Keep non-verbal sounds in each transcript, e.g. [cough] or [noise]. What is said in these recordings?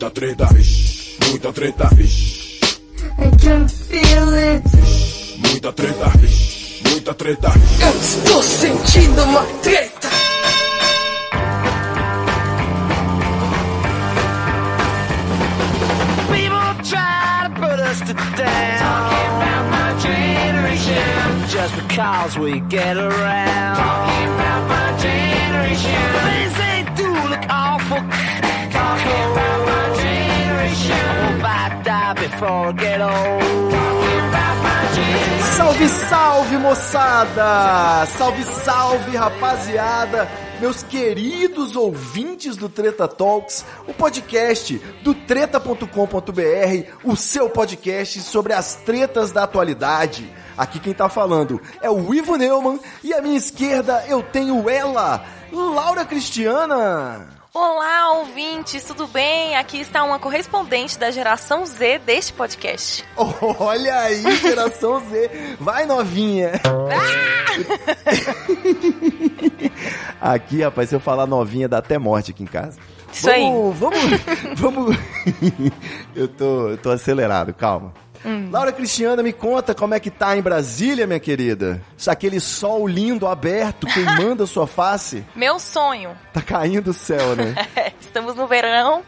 Muita treta, vixe, muita treta, vixe. I can feel it. Muita treta, vixe, muita treta. Eu estou sentindo uma treta. People try to put us to down. Talking about my generation. Just because we get around. Talking about my generation. Things they do look awful. Salve, salve, moçada! Salve, salve, rapaziada! Meus queridos ouvintes do Treta Talks, o podcast do treta.com.br, o seu podcast sobre as tretas da atualidade. Aqui quem tá falando é o Ivo Neumann e à minha esquerda eu tenho ela, Laura Cristiana. Olá, ouvintes, tudo bem? Aqui está uma correspondente da geração Z deste podcast. [laughs] Olha aí, geração Z. Vai, novinha. [laughs] aqui, rapaz, se eu falar novinha, dá até morte aqui em casa. Isso vamos, Vamos, vamos. [laughs] eu, tô, eu tô acelerado, calma. Hum. Laura Cristiana, me conta como é que tá em Brasília, minha querida. Aquele sol lindo, aberto, queimando a sua face. Meu sonho. Tá caindo o céu, né? [laughs] Estamos no verão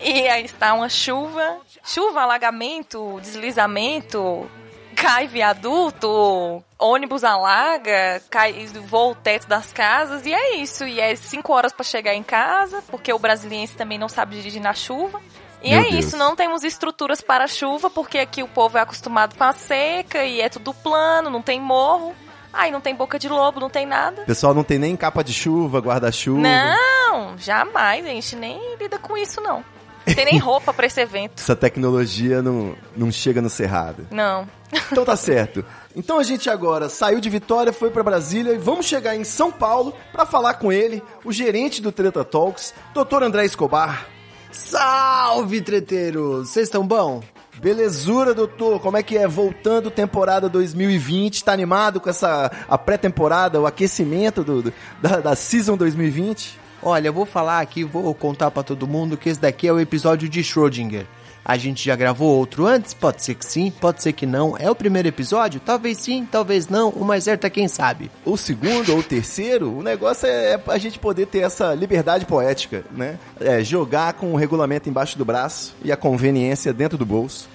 e aí está uma chuva. Chuva, alagamento, deslizamento, cai viaduto, ônibus alaga, cai, voa o teto das casas e é isso. E é cinco horas para chegar em casa, porque o brasiliense também não sabe dirigir na chuva. E Meu é Deus. isso, não temos estruturas para chuva, porque aqui o povo é acostumado com a seca e é tudo plano, não tem morro. Aí não tem boca de lobo, não tem nada. O pessoal não tem nem capa de chuva, guarda-chuva. Não, jamais, a gente nem lida com isso, não. Não tem nem [laughs] roupa pra esse evento. Essa tecnologia não, não chega no cerrado. Não. Então tá certo. Então a gente agora saiu de Vitória, foi pra Brasília e vamos chegar em São Paulo pra falar com ele, o gerente do Treta Talks, Dr. André Escobar. Salve, treteiros! Vocês estão bom? Belezura, doutor. Como é que é? Voltando temporada 2020, tá animado com essa a pré-temporada, o aquecimento do, do- da, da season 2020? Olha, eu vou falar aqui, vou contar pra todo mundo que esse daqui é o episódio de Schrödinger. A gente já gravou outro antes, pode ser que sim, pode ser que não. É o primeiro episódio? Talvez sim, talvez não. O mais certo é quem sabe. Ou segundo, ou terceiro, o negócio é, é a gente poder ter essa liberdade poética, né? É, jogar com o regulamento embaixo do braço e a conveniência dentro do bolso.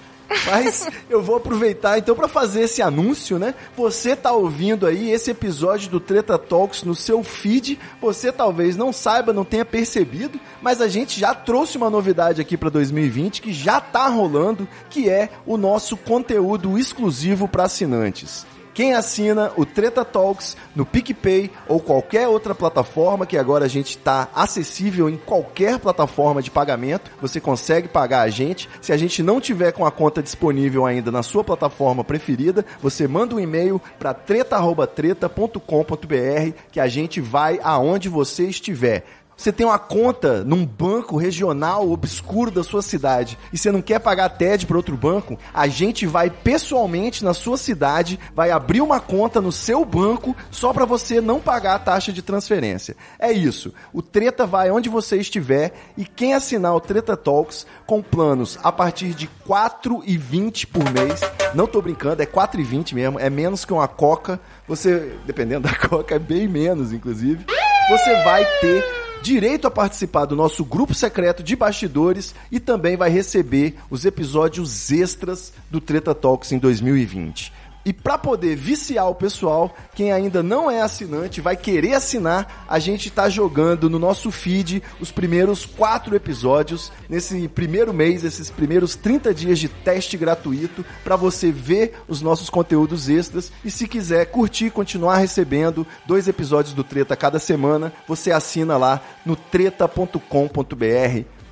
Mas eu vou aproveitar então para fazer esse anúncio, né? Você tá ouvindo aí esse episódio do Treta Talks no seu feed. Você talvez não saiba, não tenha percebido, mas a gente já trouxe uma novidade aqui para 2020 que já tá rolando, que é o nosso conteúdo exclusivo para assinantes. Quem assina o Treta Talks no PicPay ou qualquer outra plataforma, que agora a gente está acessível em qualquer plataforma de pagamento, você consegue pagar a gente. Se a gente não tiver com a conta disponível ainda na sua plataforma preferida, você manda um e-mail para treta@treta.com.br que a gente vai aonde você estiver. Você tem uma conta num banco regional obscuro da sua cidade e você não quer pagar TED para outro banco, a gente vai pessoalmente na sua cidade, vai abrir uma conta no seu banco só para você não pagar a taxa de transferência. É isso. O Treta vai onde você estiver e quem assinar o Treta Talks com planos a partir de 4,20 por mês, não tô brincando, é 4,20 mesmo, é menos que uma coca. Você, dependendo da [laughs] coca, é bem menos inclusive. Você vai ter direito a participar do nosso grupo secreto de bastidores e também vai receber os episódios extras do Treta Talks em 2020. E para poder viciar o pessoal, quem ainda não é assinante vai querer assinar, a gente tá jogando no nosso feed os primeiros quatro episódios nesse primeiro mês, esses primeiros 30 dias de teste gratuito para você ver os nossos conteúdos extras e se quiser curtir, continuar recebendo dois episódios do Treta cada semana, você assina lá no treta.com.br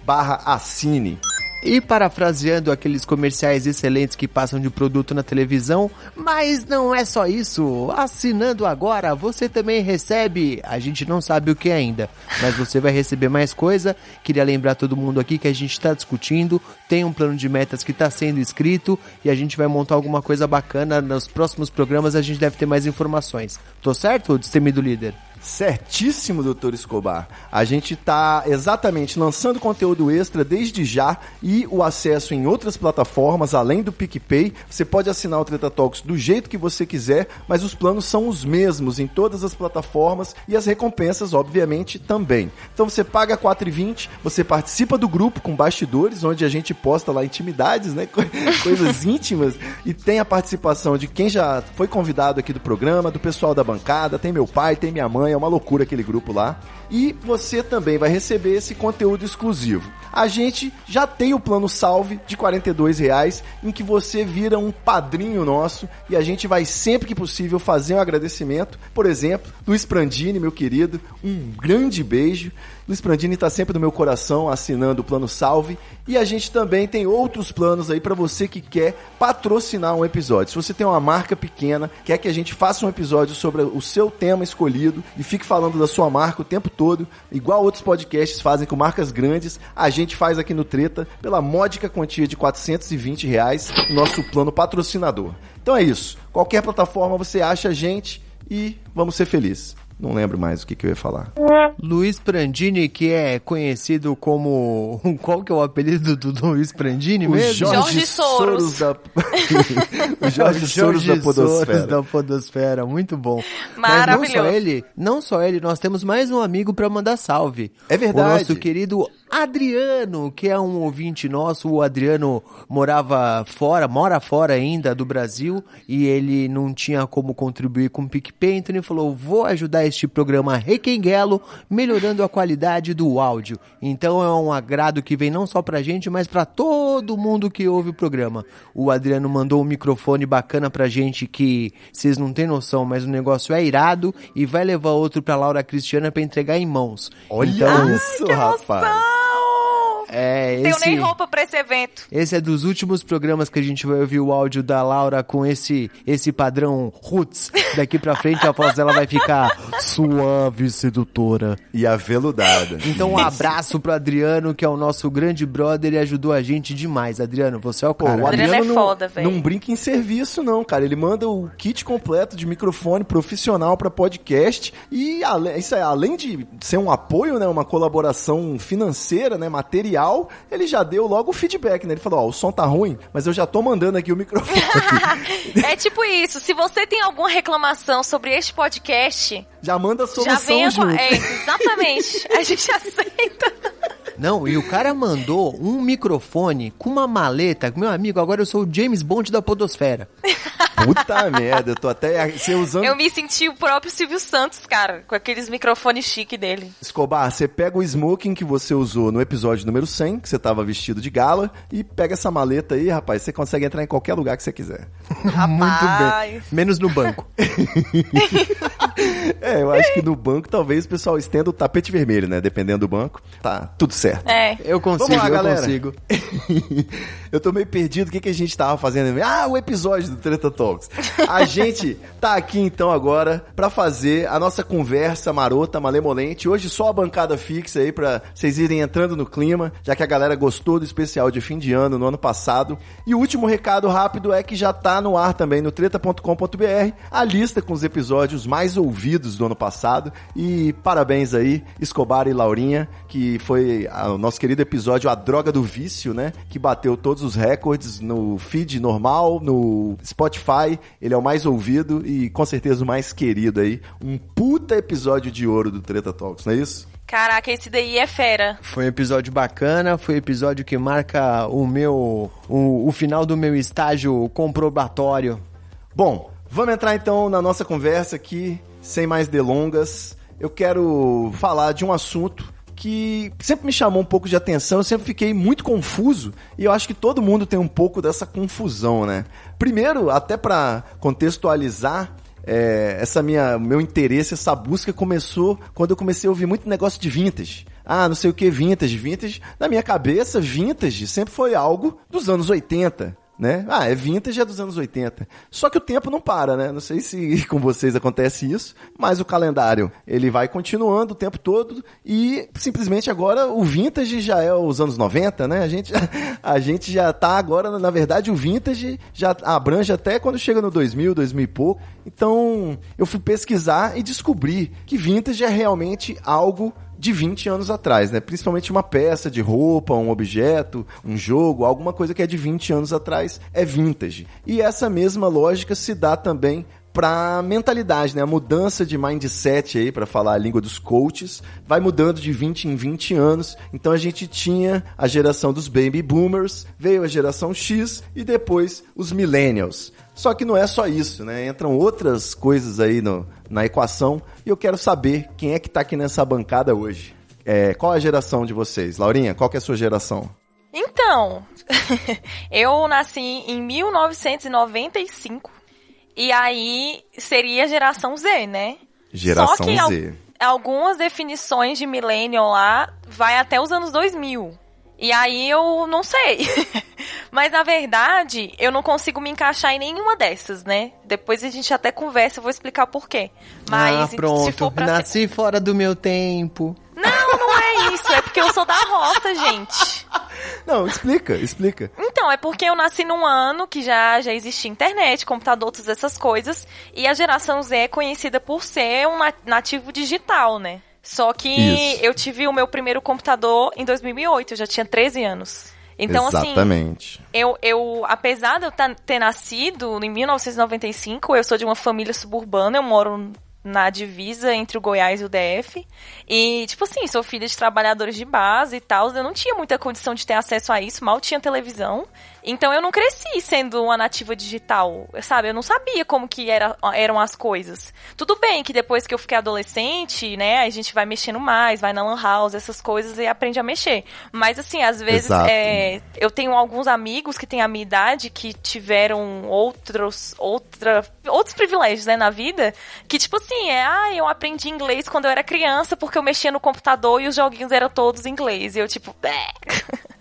barra assine. E parafraseando aqueles comerciais excelentes que passam de produto na televisão, mas não é só isso. Assinando agora, você também recebe. A gente não sabe o que ainda, mas você vai receber mais coisa. Queria lembrar todo mundo aqui que a gente está discutindo, tem um plano de metas que está sendo escrito e a gente vai montar alguma coisa bacana. Nos próximos programas a gente deve ter mais informações. Tô certo, destemido líder? Certíssimo, doutor Escobar. A gente tá exatamente lançando conteúdo extra desde já e o acesso em outras plataformas, além do PicPay. Você pode assinar o Treta Talks do jeito que você quiser, mas os planos são os mesmos em todas as plataformas e as recompensas, obviamente, também. Então você paga R$ 4,20, você participa do grupo com bastidores, onde a gente posta lá intimidades, né? Co- [laughs] Coisas íntimas. E tem a participação de quem já foi convidado aqui do programa, do pessoal da bancada, tem meu pai, tem minha mãe, é uma loucura aquele grupo lá. E você também vai receber esse conteúdo exclusivo. A gente já tem o plano salve de 42 reais, em que você vira um padrinho nosso e a gente vai sempre que possível fazer um agradecimento. Por exemplo, Luiz Prandini, meu querido, um grande beijo. Luiz Prandini está sempre no meu coração assinando o plano salve. E a gente também tem outros planos aí para você que quer patrocinar um episódio. Se você tem uma marca pequena, quer que a gente faça um episódio sobre o seu tema escolhido e fique falando da sua marca o tempo todo, igual outros podcasts fazem com marcas grandes, a gente faz aqui no Treta pela módica quantia de 420 reais, nosso plano patrocinador. Então é isso. Qualquer plataforma você acha a gente e vamos ser felizes. Não lembro mais o que, que eu ia falar. Luiz Prandini, que é conhecido como. Qual que é o apelido do Luiz Prandini O mesmo? Jorge, Jorge Soros. Soros. da... [laughs] o Jorge, Soros da Podosfera. Soros da Podosfera, muito bom. Mas não Maravilhoso. só ele, não só ele, nós temos mais um amigo pra mandar salve. É verdade. O nosso querido Adriano, que é um ouvinte nosso. O Adriano morava fora, mora fora ainda do Brasil e ele não tinha como contribuir com o PicPay, então ele falou: vou ajudar este programa Requenguelo, melhorando a qualidade do áudio. Então é um agrado que vem não só pra gente, mas pra todo mundo que ouve o programa. O Adriano mandou um microfone bacana pra gente que vocês não têm noção, mas o negócio é irado e vai levar outro pra Laura Cristiana pra entregar em mãos. Olha então, isso, rapaz. É Tenho esse nem roupa pra esse evento. esse é dos últimos programas que a gente vai ouvir o áudio da Laura com esse esse padrão roots. Daqui pra frente a voz dela vai ficar suave sedutora. E aveludada. Então um abraço pro Adriano, que é o nosso grande brother e ajudou a gente demais. Adriano, você é o Pô, cara. o Adriano Adriano é não, foda, velho. não brinca em serviço, não, cara. Ele manda o kit completo de microfone profissional pra podcast e isso é, além de ser um apoio, né, uma colaboração financeira, né, material, ele já deu logo o feedback, né? Ele falou, ó, o som tá ruim, mas eu já tô mandando aqui o microfone. [laughs] é tipo isso. Se você tem alguma reclamação sobre este podcast, já manda a já solução venha com. junto. É, exatamente. A gente [laughs] aceita. Não, e o cara mandou um microfone com uma maleta. Meu amigo, agora eu sou o James Bond da Podosfera. Puta [laughs] merda, eu tô até você usando Eu me senti o próprio Silvio Santos, cara, com aqueles microfones chique dele. Escobar, você pega o smoking que você usou no episódio número 100, que você tava vestido de gala, e pega essa maleta aí, rapaz, você consegue entrar em qualquer lugar que você quiser. [laughs] Muito Rapaz. bem. Menos no banco. [laughs] É, eu acho que no banco talvez o pessoal estenda o tapete vermelho, né? Dependendo do banco. Tá, tudo certo. É. Eu consigo, Vamos lá, eu galera. consigo. [laughs] eu tô meio perdido. O que, que a gente tava fazendo? Ah, o episódio do Treta Talks. A [laughs] gente tá aqui então agora pra fazer a nossa conversa marota, malemolente. Hoje só a bancada fixa aí pra vocês irem entrando no clima, já que a galera gostou do especial de fim de ano no ano passado. E o último recado rápido é que já tá no ar também no treta.com.br a lista com os episódios mais ouvidos do ano passado. E parabéns aí, Escobar e Laurinha, que foi a- o nosso querido episódio A Droga do Vício, né? Que bateu todos os recordes no feed normal, no Spotify. Ele é o mais ouvido e com certeza o mais querido aí. Um puta episódio de ouro do Treta Talks, não é isso? Caraca, esse daí é fera. Foi um episódio bacana, foi um episódio que marca o meu. o, o final do meu estágio comprobatório. Bom, vamos entrar então na nossa conversa aqui, sem mais delongas. Eu quero falar de um assunto que sempre me chamou um pouco de atenção, eu sempre fiquei muito confuso e eu acho que todo mundo tem um pouco dessa confusão, né? Primeiro, até pra contextualizar, é, essa minha meu interesse, essa busca começou quando eu comecei a ouvir muito negócio de vintage. Ah, não sei o que vintage, vintage. Na minha cabeça, vintage sempre foi algo dos anos 80. Né? Ah, é vintage é dos anos 80. Só que o tempo não para, né? Não sei se [laughs] com vocês acontece isso, mas o calendário, ele vai continuando o tempo todo e simplesmente agora o vintage já é os anos 90, né? A gente, [laughs] a gente já tá agora, na verdade, o vintage já abrange até quando chega no 2000, 2000 e pouco. Então, eu fui pesquisar e descobri que vintage é realmente algo de 20 anos atrás, né? Principalmente uma peça de roupa, um objeto, um jogo, alguma coisa que é de 20 anos atrás é vintage. E essa mesma lógica se dá também para mentalidade, né? A mudança de mindset aí, para falar a língua dos coaches, vai mudando de 20 em 20 anos. Então a gente tinha a geração dos baby boomers, veio a geração X e depois os millennials. Só que não é só isso, né? Entram outras coisas aí no, na equação e eu quero saber quem é que tá aqui nessa bancada hoje. É, qual a geração de vocês? Laurinha, qual que é a sua geração? Então, [laughs] eu nasci em 1995 e aí seria geração Z, né? Geração Só que Z. Al algumas definições de millennial lá vai até os anos 2000. E aí eu não sei. [laughs] Mas na verdade, eu não consigo me encaixar em nenhuma dessas, né? Depois a gente até conversa, eu vou explicar por quê. Mas ah, se pronto. for pra Nasci ser... fora do meu tempo. Não, não é isso. É porque eu sou da roça, gente. Não, explica, explica. Então, é porque eu nasci num ano que já, já existia internet, computador, todas essas coisas. E a geração Z é conhecida por ser um nativo digital, né? Só que Isso. eu tive o meu primeiro computador em 2008, eu já tinha 13 anos. Então, Exatamente. assim, eu, eu, apesar de eu ter nascido em 1995, eu sou de uma família suburbana, eu moro na divisa entre o Goiás e o DF. E, tipo assim, sou filha de trabalhadores de base e tal. Eu não tinha muita condição de ter acesso a isso, mal tinha televisão. Então eu não cresci sendo uma nativa digital, sabe? Eu não sabia como que era, eram as coisas. Tudo bem que depois que eu fiquei adolescente, né, a gente vai mexendo mais, vai na lan house, essas coisas e aprende a mexer. Mas assim, às vezes é, eu tenho alguns amigos que têm a minha idade que tiveram outros, outra, outros privilégios, né, na vida, que tipo assim, é, ah, eu aprendi inglês quando eu era criança porque eu mexia no computador e os joguinhos eram todos em inglês. E eu tipo, "Bé." [laughs]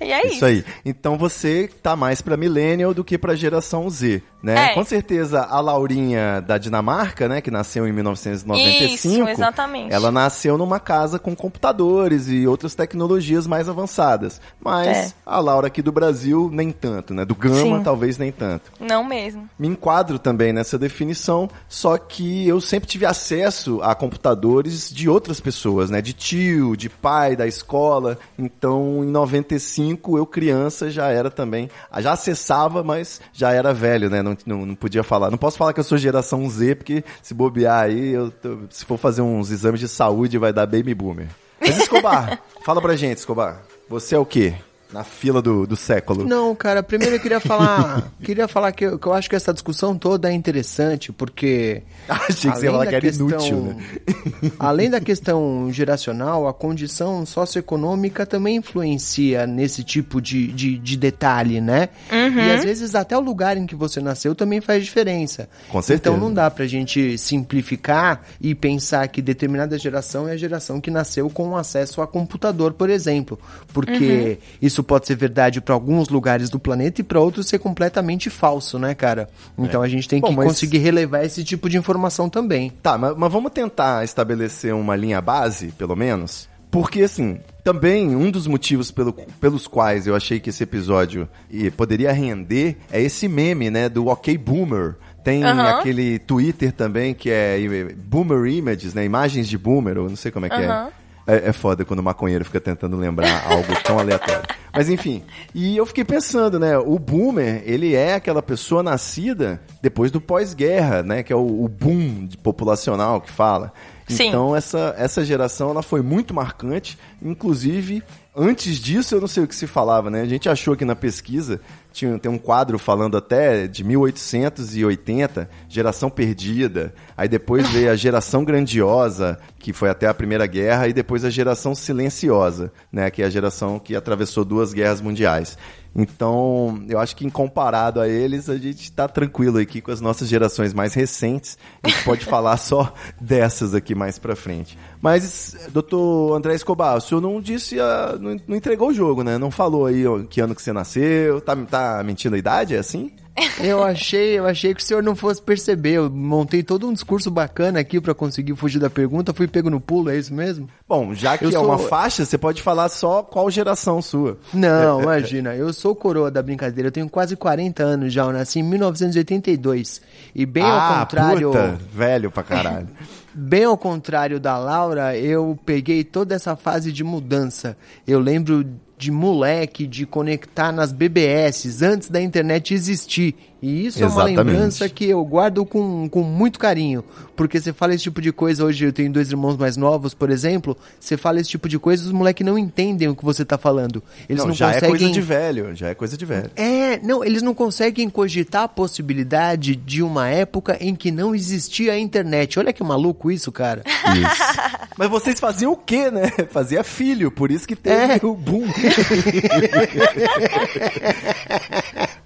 E é isso. Isso aí. Então você tá mais pra millennial do que pra geração Z, né? É. Com certeza a Laurinha da Dinamarca, né, que nasceu em 1995, Isso, exatamente. ela nasceu numa casa com computadores e outras tecnologias mais avançadas. Mas É. a Laura aqui do Brasil nem tanto, né? Do Gama Sim. talvez nem tanto. Não mesmo. Me enquadro também nessa definição, só que eu sempre tive acesso a computadores de outras pessoas, né? De tio, de pai, da escola. Então, em 95, eu criança já era também, já acessava, mas já era velho, né? Não, não, não podia falar. Não posso falar que eu sou geração Z, porque se bobear aí, eu tô- se for fazer uns exames de saúde, vai dar baby boomer. Mas Escobar, [laughs] fala pra gente, Escobar. Você é o quê? Na fila do, do século. Não, cara, primeiro eu queria falar, [laughs] queria falar que eu, que eu acho que essa discussão toda é interessante, porque [laughs] Achei que você ia falar que era questão- inútil, né? [laughs] Além da questão geracional, a condição socioeconômica também influencia nesse tipo de, de, de detalhe, né? E às vezes até o lugar em que você nasceu também faz diferença. Com certeza. Então não dá pra gente simplificar e pensar que determinada geração é a geração que nasceu com acesso a computador, por exemplo. Porque isso pode ser verdade pra alguns lugares do planeta e pra outros ser completamente falso, né, cara? Então a gente tem Bom, que mas- conseguir relevar esse tipo de informação também. Tá, mas, mas vamos tentar estabelecer uma linha base, pelo menos? Porque, assim, também um dos motivos pelo- pelos quais eu achei que esse episódio poderia render é esse meme, né, do OK Boomer. Tem Aham. aquele Twitter também que é Boomer Images, né, imagens de Boomer, eu não sei como é que Aham. é. É, é foda quando o maconheiro fica tentando lembrar [laughs] algo tão aleatório. Mas enfim, e eu fiquei pensando, né? O boomer, ele é aquela pessoa nascida depois do pós-guerra, né? Que é o, o boom populacional que fala. Sim. Então essa, essa geração ela foi muito marcante, inclusive antes disso eu não sei o que se falava, né? A gente achou que na pesquisa tinha tem um quadro falando até de 1880, geração perdida. Aí depois veio a geração grandiosa, que foi até a Primeira Guerra, e depois a geração silenciosa, né? Que é a geração que atravessou duas guerras mundiais. Então, eu acho que em comparado a eles, a gente tá tranquilo aqui com as nossas gerações mais recentes. A gente pode [laughs] falar só dessas aqui mais pra frente. Mas, doutor André Escobar, o senhor não disse, a, não, não entregou o jogo, né? Não falou aí que ano que você nasceu, tá, tá mentindo a idade, é assim? Eu achei, eu achei que o senhor não fosse perceber. Eu montei todo um discurso bacana aqui pra conseguir fugir da pergunta. Fui pego no pulo, é isso mesmo? Bom, já que Eu é sou- uma faixa, você pode falar só qual geração sua. Não, imagina. Eu sou coroa da brincadeira. Eu tenho quase 40 anos já. Eu nasci em 1982. E bem ao ah, contrário. puta, velho pra caralho. [laughs] Bem ao contrário da Laura, eu peguei toda essa fase de mudança. Eu lembro de moleque, de conectar nas BBS antes da internet existir. E isso é Exatamente. uma lembrança que eu guardo com, com muito carinho. Porque você fala esse tipo de coisa, hoje eu tenho dois irmãos mais novos, por exemplo, você fala esse tipo de coisa, os moleques não entendem o que você tá falando. Eles não, já conseguem... é coisa de velho, já é coisa de velho. É, não, eles não conseguem cogitar a possibilidade de uma época em que não existia a internet. Olha que maluco isso, cara. Isso. [laughs] Mas vocês faziam o quê, né? [laughs] Fazia filho, por isso que teve É. o boom. [laughs]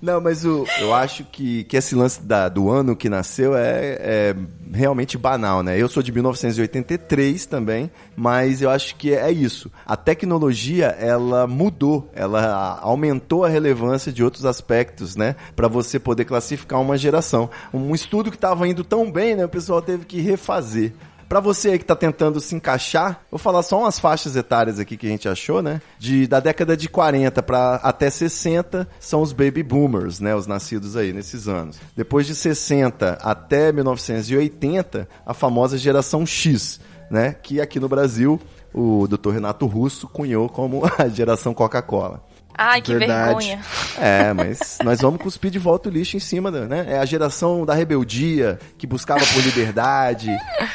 Não, mas o, eu acho que, que esse lance da- do ano que nasceu é, é realmente banal, né? Eu sou de 1983 também, mas eu acho que é isso. A tecnologia, ela mudou, ela aumentou a relevância de outros aspectos, né? Para você poder classificar uma geração. Um estudo que estava indo tão bem, né? O pessoal teve que refazer. Pra você aí que tá tentando se encaixar, vou falar só umas faixas etárias aqui que a gente achou, né? De da década de 40 para até 60 são os baby boomers, né, os nascidos aí nesses anos. Depois de 60 até 1980, a famosa geração X, né, que aqui no Brasil o Dr. Renato Russo cunhou como [laughs] a geração Coca-Cola. Ai, que Verdade. vergonha. É, mas nós vamos cuspir de volta o lixo em cima, né? É a geração da rebeldia, que buscava por liberdade,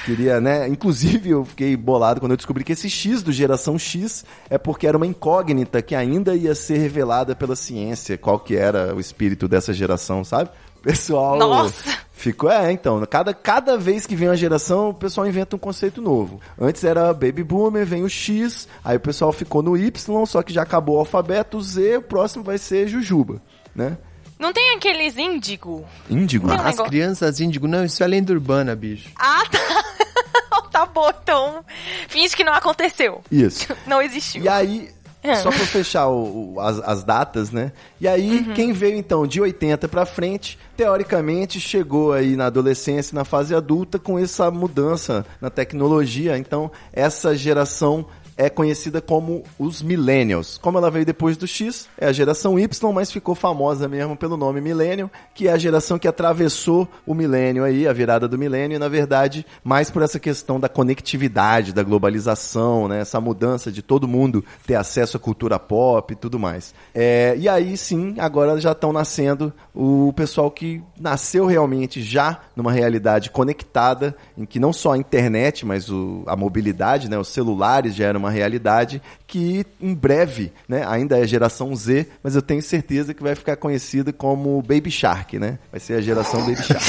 queria, né? Inclusive, eu fiquei bolado quando eu descobri que esse X do geração X é porque era uma incógnita que ainda ia ser revelada pela ciência, qual que era o espírito dessa geração, sabe? Pessoal. Nossa! Ficou, é, então, cada, cada vez que vem uma geração, o pessoal inventa um conceito novo. Antes era Baby Boomer, vem o X, aí o pessoal ficou no Y, só que já acabou o alfabeto, o Z, o próximo vai ser Jujuba, né? Não tem aqueles índigo? Índigo. As negócio- crianças índigo, não, isso é lenda urbana, bicho. Ah, tá. [laughs] tá bom, então. Finge que não aconteceu. Isso. Não existiu. E aí, É. só pra fechar o- o- as, as datas, né? E aí, Uhum. quem veio então de 80 pra frente, teoricamente chegou aí na adolescência, na fase adulta, com essa mudança na tecnologia. Então, essa geração é conhecida como os Millennials. Como ela veio depois do X, é a geração Y, mas ficou famosa mesmo pelo nome Millennial, que é a geração que atravessou o milênio aí, a virada do milênio, e na verdade, mais por essa questão da conectividade, da globalização, né? Essa mudança de todo mundo ter acesso à cultura pop e tudo mais. É, e aí sim, agora já estão nascendo o pessoal que nasceu realmente já numa realidade conectada, em que não só a internet, mas o, a mobilidade, né? Os celulares já eram uma realidade que em breve, né? Ainda é geração Z, mas eu tenho certeza que vai ficar conhecida como Baby Shark, né? Vai ser a geração Baby Shark.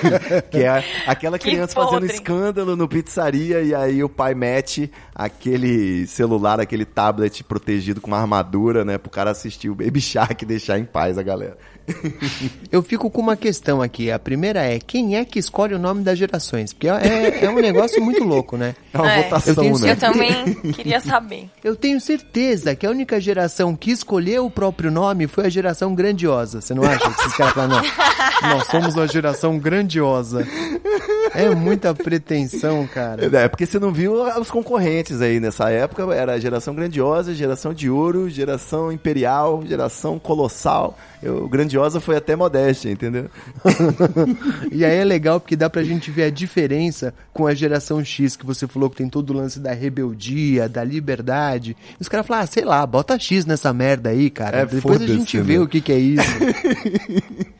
[laughs] que é aquela Que criança fazendo escândalo no pizzaria e aí o pai mete aquele celular, aquele tablet protegido com uma armadura, né? Pro cara assistir o Baby Shark e deixar em paz a galera. Eu fico com uma questão aqui. A primeira é, quem é que escolhe o nome das gerações? Porque é, é um negócio muito louco, né? É uma É. votação, Eu tenho né? Eu também [laughs] queria saber. Eu tenho certeza que a única geração que escolheu o próprio nome foi a geração grandiosa. Você não acha? Que esses caras falam, não, [laughs] nós somos a geração grandiosa. É muita pretensão, cara. É, porque você não viu os concorrentes aí nessa época, era a geração grandiosa, geração de ouro, geração imperial, geração colossal. Eu, grandiosa foi até modéstia, entendeu? [laughs] E aí é legal porque dá pra gente ver a diferença com a geração X, que você falou que tem todo o lance da rebeldia, da liberdade. E os caras falam, ah, sei lá, bota X nessa merda aí, cara. É, Depois a gente né? vê o que que é isso. [laughs]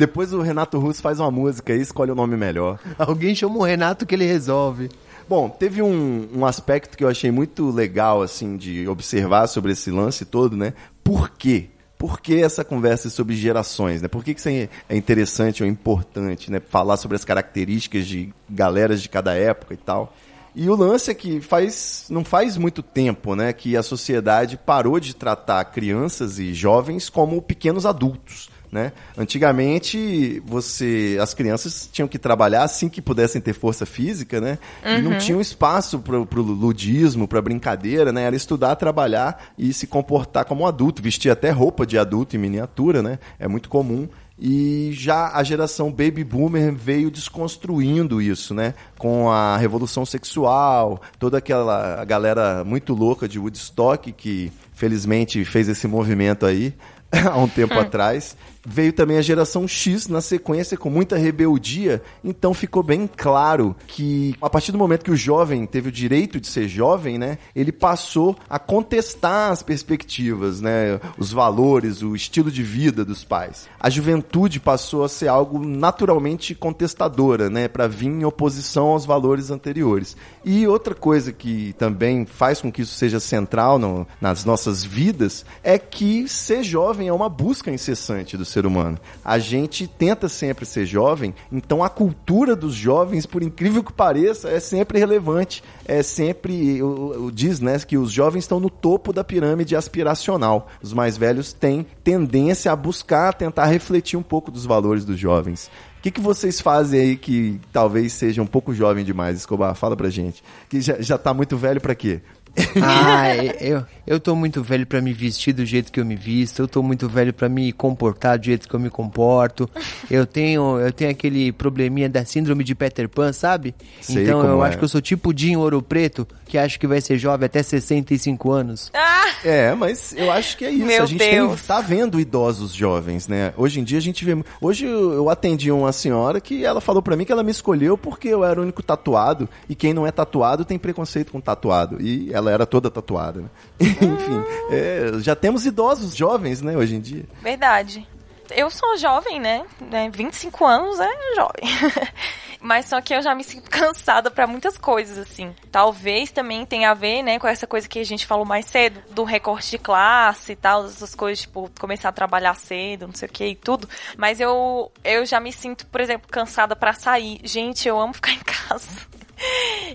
Depois o Renato Russo faz uma música e escolhe o nome melhor. [laughs] Alguém chama o Renato que ele resolve. Bom, teve um, um aspecto que eu achei muito legal, assim, de observar sobre esse lance todo, né? Por quê? Por que essa conversa sobre gerações, né? Por que, que isso é interessante ou importante, né? Falar sobre as características de galeras de cada época e tal. E o lance é que faz, não faz muito tempo, né, que a sociedade parou de tratar crianças e jovens como pequenos adultos. Né? Antigamente, você, as crianças tinham que trabalhar assim que pudessem ter força física, né? E não tinham espaço pro, pro ludismo, pra brincadeira, né? Era estudar, trabalhar e se comportar como um adulto, vestir até roupa de adulto em miniatura, né? É muito comum. E já a geração baby boomer veio desconstruindo isso, né? Com a revolução sexual, toda aquela galera muito louca de Woodstock que felizmente fez esse movimento aí [laughs] há um tempo atrás. Veio também a geração X na sequência com muita rebeldia, então ficou bem claro que a partir do momento que o jovem teve o direito de ser jovem, né, ele passou a contestar as perspectivas, né, os valores, o estilo de vida dos pais. A juventude passou a ser algo naturalmente contestadora, né, para vir em oposição aos valores anteriores. E outra coisa que também faz com que isso seja central no- nas nossas vidas é que ser jovem é uma busca incessante do ser humano. A gente tenta sempre ser jovem, então a cultura dos jovens, por incrível que pareça, é sempre relevante. É sempre, o, o- diz, né, que os jovens estão no topo da pirâmide aspiracional. Os mais velhos têm tendência a buscar, tentar refletir um pouco dos valores dos jovens. O que, que vocês fazem aí que talvez seja um pouco jovem demais, Escobar? Fala pra gente. Que já, já tá muito velho pra quê? [laughs] Ah, eu, eu tô muito velho pra me vestir do jeito que eu me visto, eu tô muito velho pra me comportar do jeito que eu me comporto. Eu tenho, eu tenho aquele probleminha da síndrome de Peter Pan, sabe? Sei então eu como acho é. que eu sou tipo Dinho Ouro Preto, que acho que vai ser jovem até 65 anos. Ah, É, mas eu acho que é isso. Meu a gente tem, tá vendo idosos jovens, né? Hoje em dia a gente vê. Hoje eu eu atendi uma senhora que ela falou pra mim que ela me escolheu porque eu era o único tatuado e quem não é tatuado tem preconceito com tatuado. E ela era toda tatuada, né? [laughs] Enfim, é, já temos idosos jovens, né, hoje em dia. verdade. Eu sou jovem, né? né? 25 anos é jovem. [laughs] Mas só que eu já me sinto [laughs] cansada pra muitas coisas, assim. Talvez também tenha a ver, né, com essa coisa que a gente falou mais cedo, do recorte de classe e tal, essas coisas, tipo, começar a trabalhar cedo, não sei o que e tudo. Mas eu, eu já me sinto, por exemplo, cansada pra sair. Gente, eu amo ficar em casa.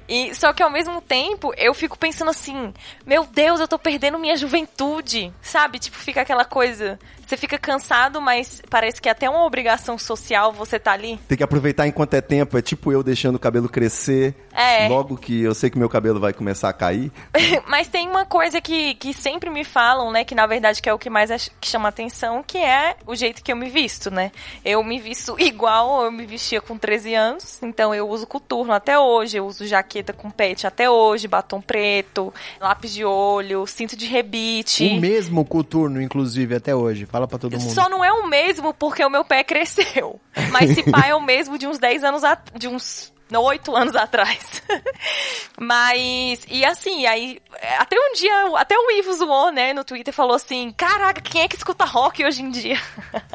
E só que ao mesmo tempo eu fico pensando assim, meu Deus, eu tô perdendo minha juventude, sabe? Tipo, fica aquela coisa, você fica cansado, mas parece que é até uma obrigação social você tá ali. Tem que aproveitar enquanto é tempo. É tipo eu deixando o cabelo crescer. É. Logo que eu sei que meu cabelo vai começar a cair. [laughs] Mas tem uma coisa que, que sempre me falam, né? Que na verdade que é o que mais que chama atenção, que é o jeito que eu me visto, né? Eu me visto [laughs] igual eu me vestia com 13 anos, então eu uso coturno até hoje, eu uso jaqueta com pet até hoje, batom preto, lápis de olho, cinto de rebite. O mesmo coturno, inclusive, até hoje. Fala pra todo mundo. Só não é o mesmo porque o meu pé cresceu. [laughs] Mas se pá é o mesmo de uns 10 anos a, de uns oito anos atrás. [laughs] Mas, e assim, aí, até um dia, até o Ivo zoou, né, no Twitter, falou assim, caraca, quem é que escuta rock hoje em dia?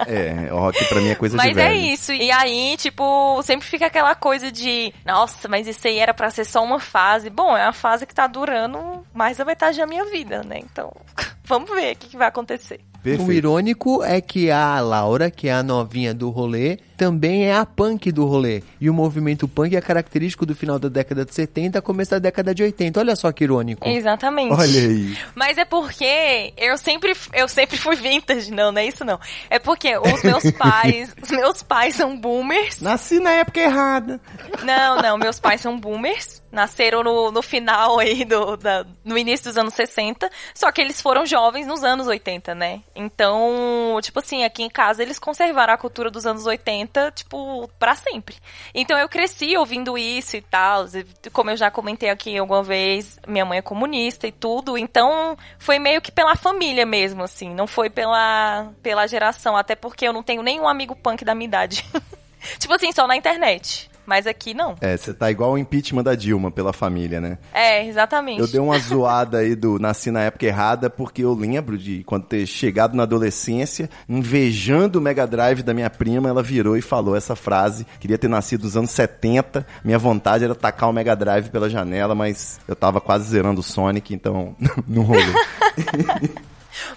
É, rock pra mim é coisa de Mas é velho. isso. E aí, tipo, sempre fica aquela coisa de, nossa, mas isso aí era pra ser só uma fase. Bom, é uma fase que tá durando mais da metade da minha vida, né? Então, [laughs] vamos ver o que, que vai acontecer. O Perfeito. irônico é que a Laura, que é a novinha do rolê, também é a punk do rolê. E o movimento punk é característico do final da década de 70, começo da década de 80. Olha só que irônico. Exatamente. Olha aí. Mas é porque eu sempre, eu sempre fui vintage, não, não é isso não. É porque os meus [laughs] pais, os meus pais são boomers. Nasci na época errada. Não, não, meus pais são boomers. Nasceram no, no final aí do, da, no início dos anos 60. Só que eles foram jovens nos anos 80, né? Então, tipo assim, aqui em casa eles conservaram a cultura dos anos 80, tipo, pra sempre. Então eu cresci ouvindo isso e tal. Como eu já comentei aqui alguma vez, minha mãe é comunista e tudo. Então, foi meio que pela família mesmo, assim. Não foi pela, pela geração. Até porque eu não tenho nenhum amigo punk da minha idade. [laughs] tipo assim, só na internet. Mas aqui não. É, você tá igual o impeachment da Dilma pela família, né? É, exatamente. Eu dei uma zoada aí do nasci na época errada, porque eu lembro de quando ter chegado na adolescência, invejando o Mega Drive da minha prima, ela virou e falou essa frase. Queria ter nascido nos anos 70. Minha vontade era tacar o Mega Drive pela janela, mas eu tava quase zerando o Sonic, então [laughs] não rolou. [laughs]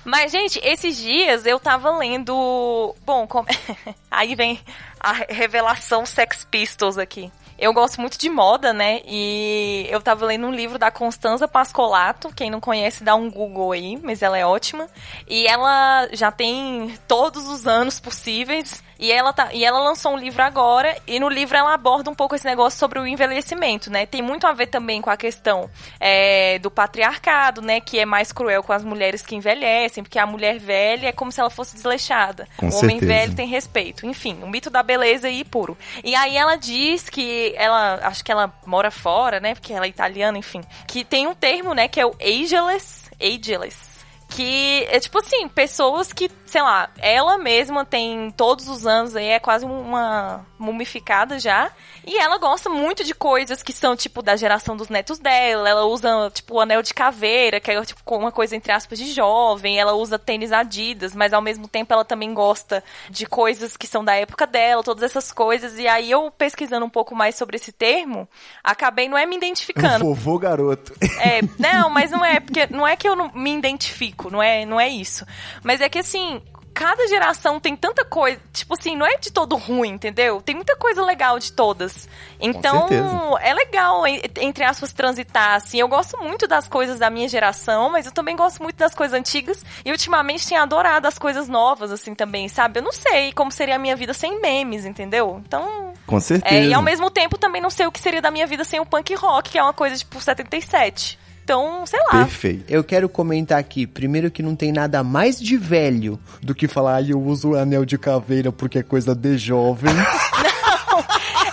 Mas, gente, esses dias eu tava lendo. Bom, [laughs] aí vem a revelação Sex Pistols aqui. Eu gosto muito de moda, né? E eu tava lendo um livro da Constanza Pascolato. Quem não conhece, dá um Google aí, mas ela é ótima. E ela já tem todos os anos possíveis. E ela, tá, e ela lançou um livro agora, e no livro ela aborda um pouco esse negócio sobre o envelhecimento, né? Tem muito a ver também com a questão é, do patriarcado, né? Que é mais cruel com as mulheres que envelhecem, porque a mulher velha é como se ela fosse desleixada. Com o homem certeza. velho tem respeito. Enfim, o mito da beleza aí puro. E aí ela diz que ela, acho que ela mora fora, né? Porque ela é italiana, enfim. Que tem um termo, né? Que é o ageless. Ageless que é tipo assim, pessoas que, sei lá, ela mesma tem todos os anos aí, é quase uma mumificada já. E ela gosta muito de coisas que são, tipo, da geração dos netos dela. Ela usa, tipo, o anel de caveira, que é, tipo, uma coisa, entre aspas, de jovem. Ela usa tênis Adidas, mas ao mesmo tempo ela também gosta de coisas que são da época dela, todas essas coisas. E aí eu, pesquisando um pouco mais sobre esse termo, acabei não é me identificando. Vovô garoto. É, [laughs] não, mas não é, porque não é que eu não me identifico, não é, não é isso. Mas é que assim, cada geração tem tanta coisa, tipo assim, não é de todo ruim, entendeu? Tem muita coisa legal de todas. Então, é legal, en- entre aspas, transitar, assim. Eu gosto muito das coisas da minha geração, mas eu também gosto muito das coisas antigas. E ultimamente tenho adorado as coisas novas, assim, também, sabe? Eu não sei como seria a minha vida sem memes, entendeu? Então, Com certeza. é, e ao mesmo tempo também não sei o que seria da minha vida sem o punk rock, que é uma coisa tipo 77. Então, sei lá. Perfeito. Eu quero comentar aqui, primeiro que não tem nada mais de velho do que falar, ai, eu uso o anel de caveira porque é coisa de jovem. [laughs]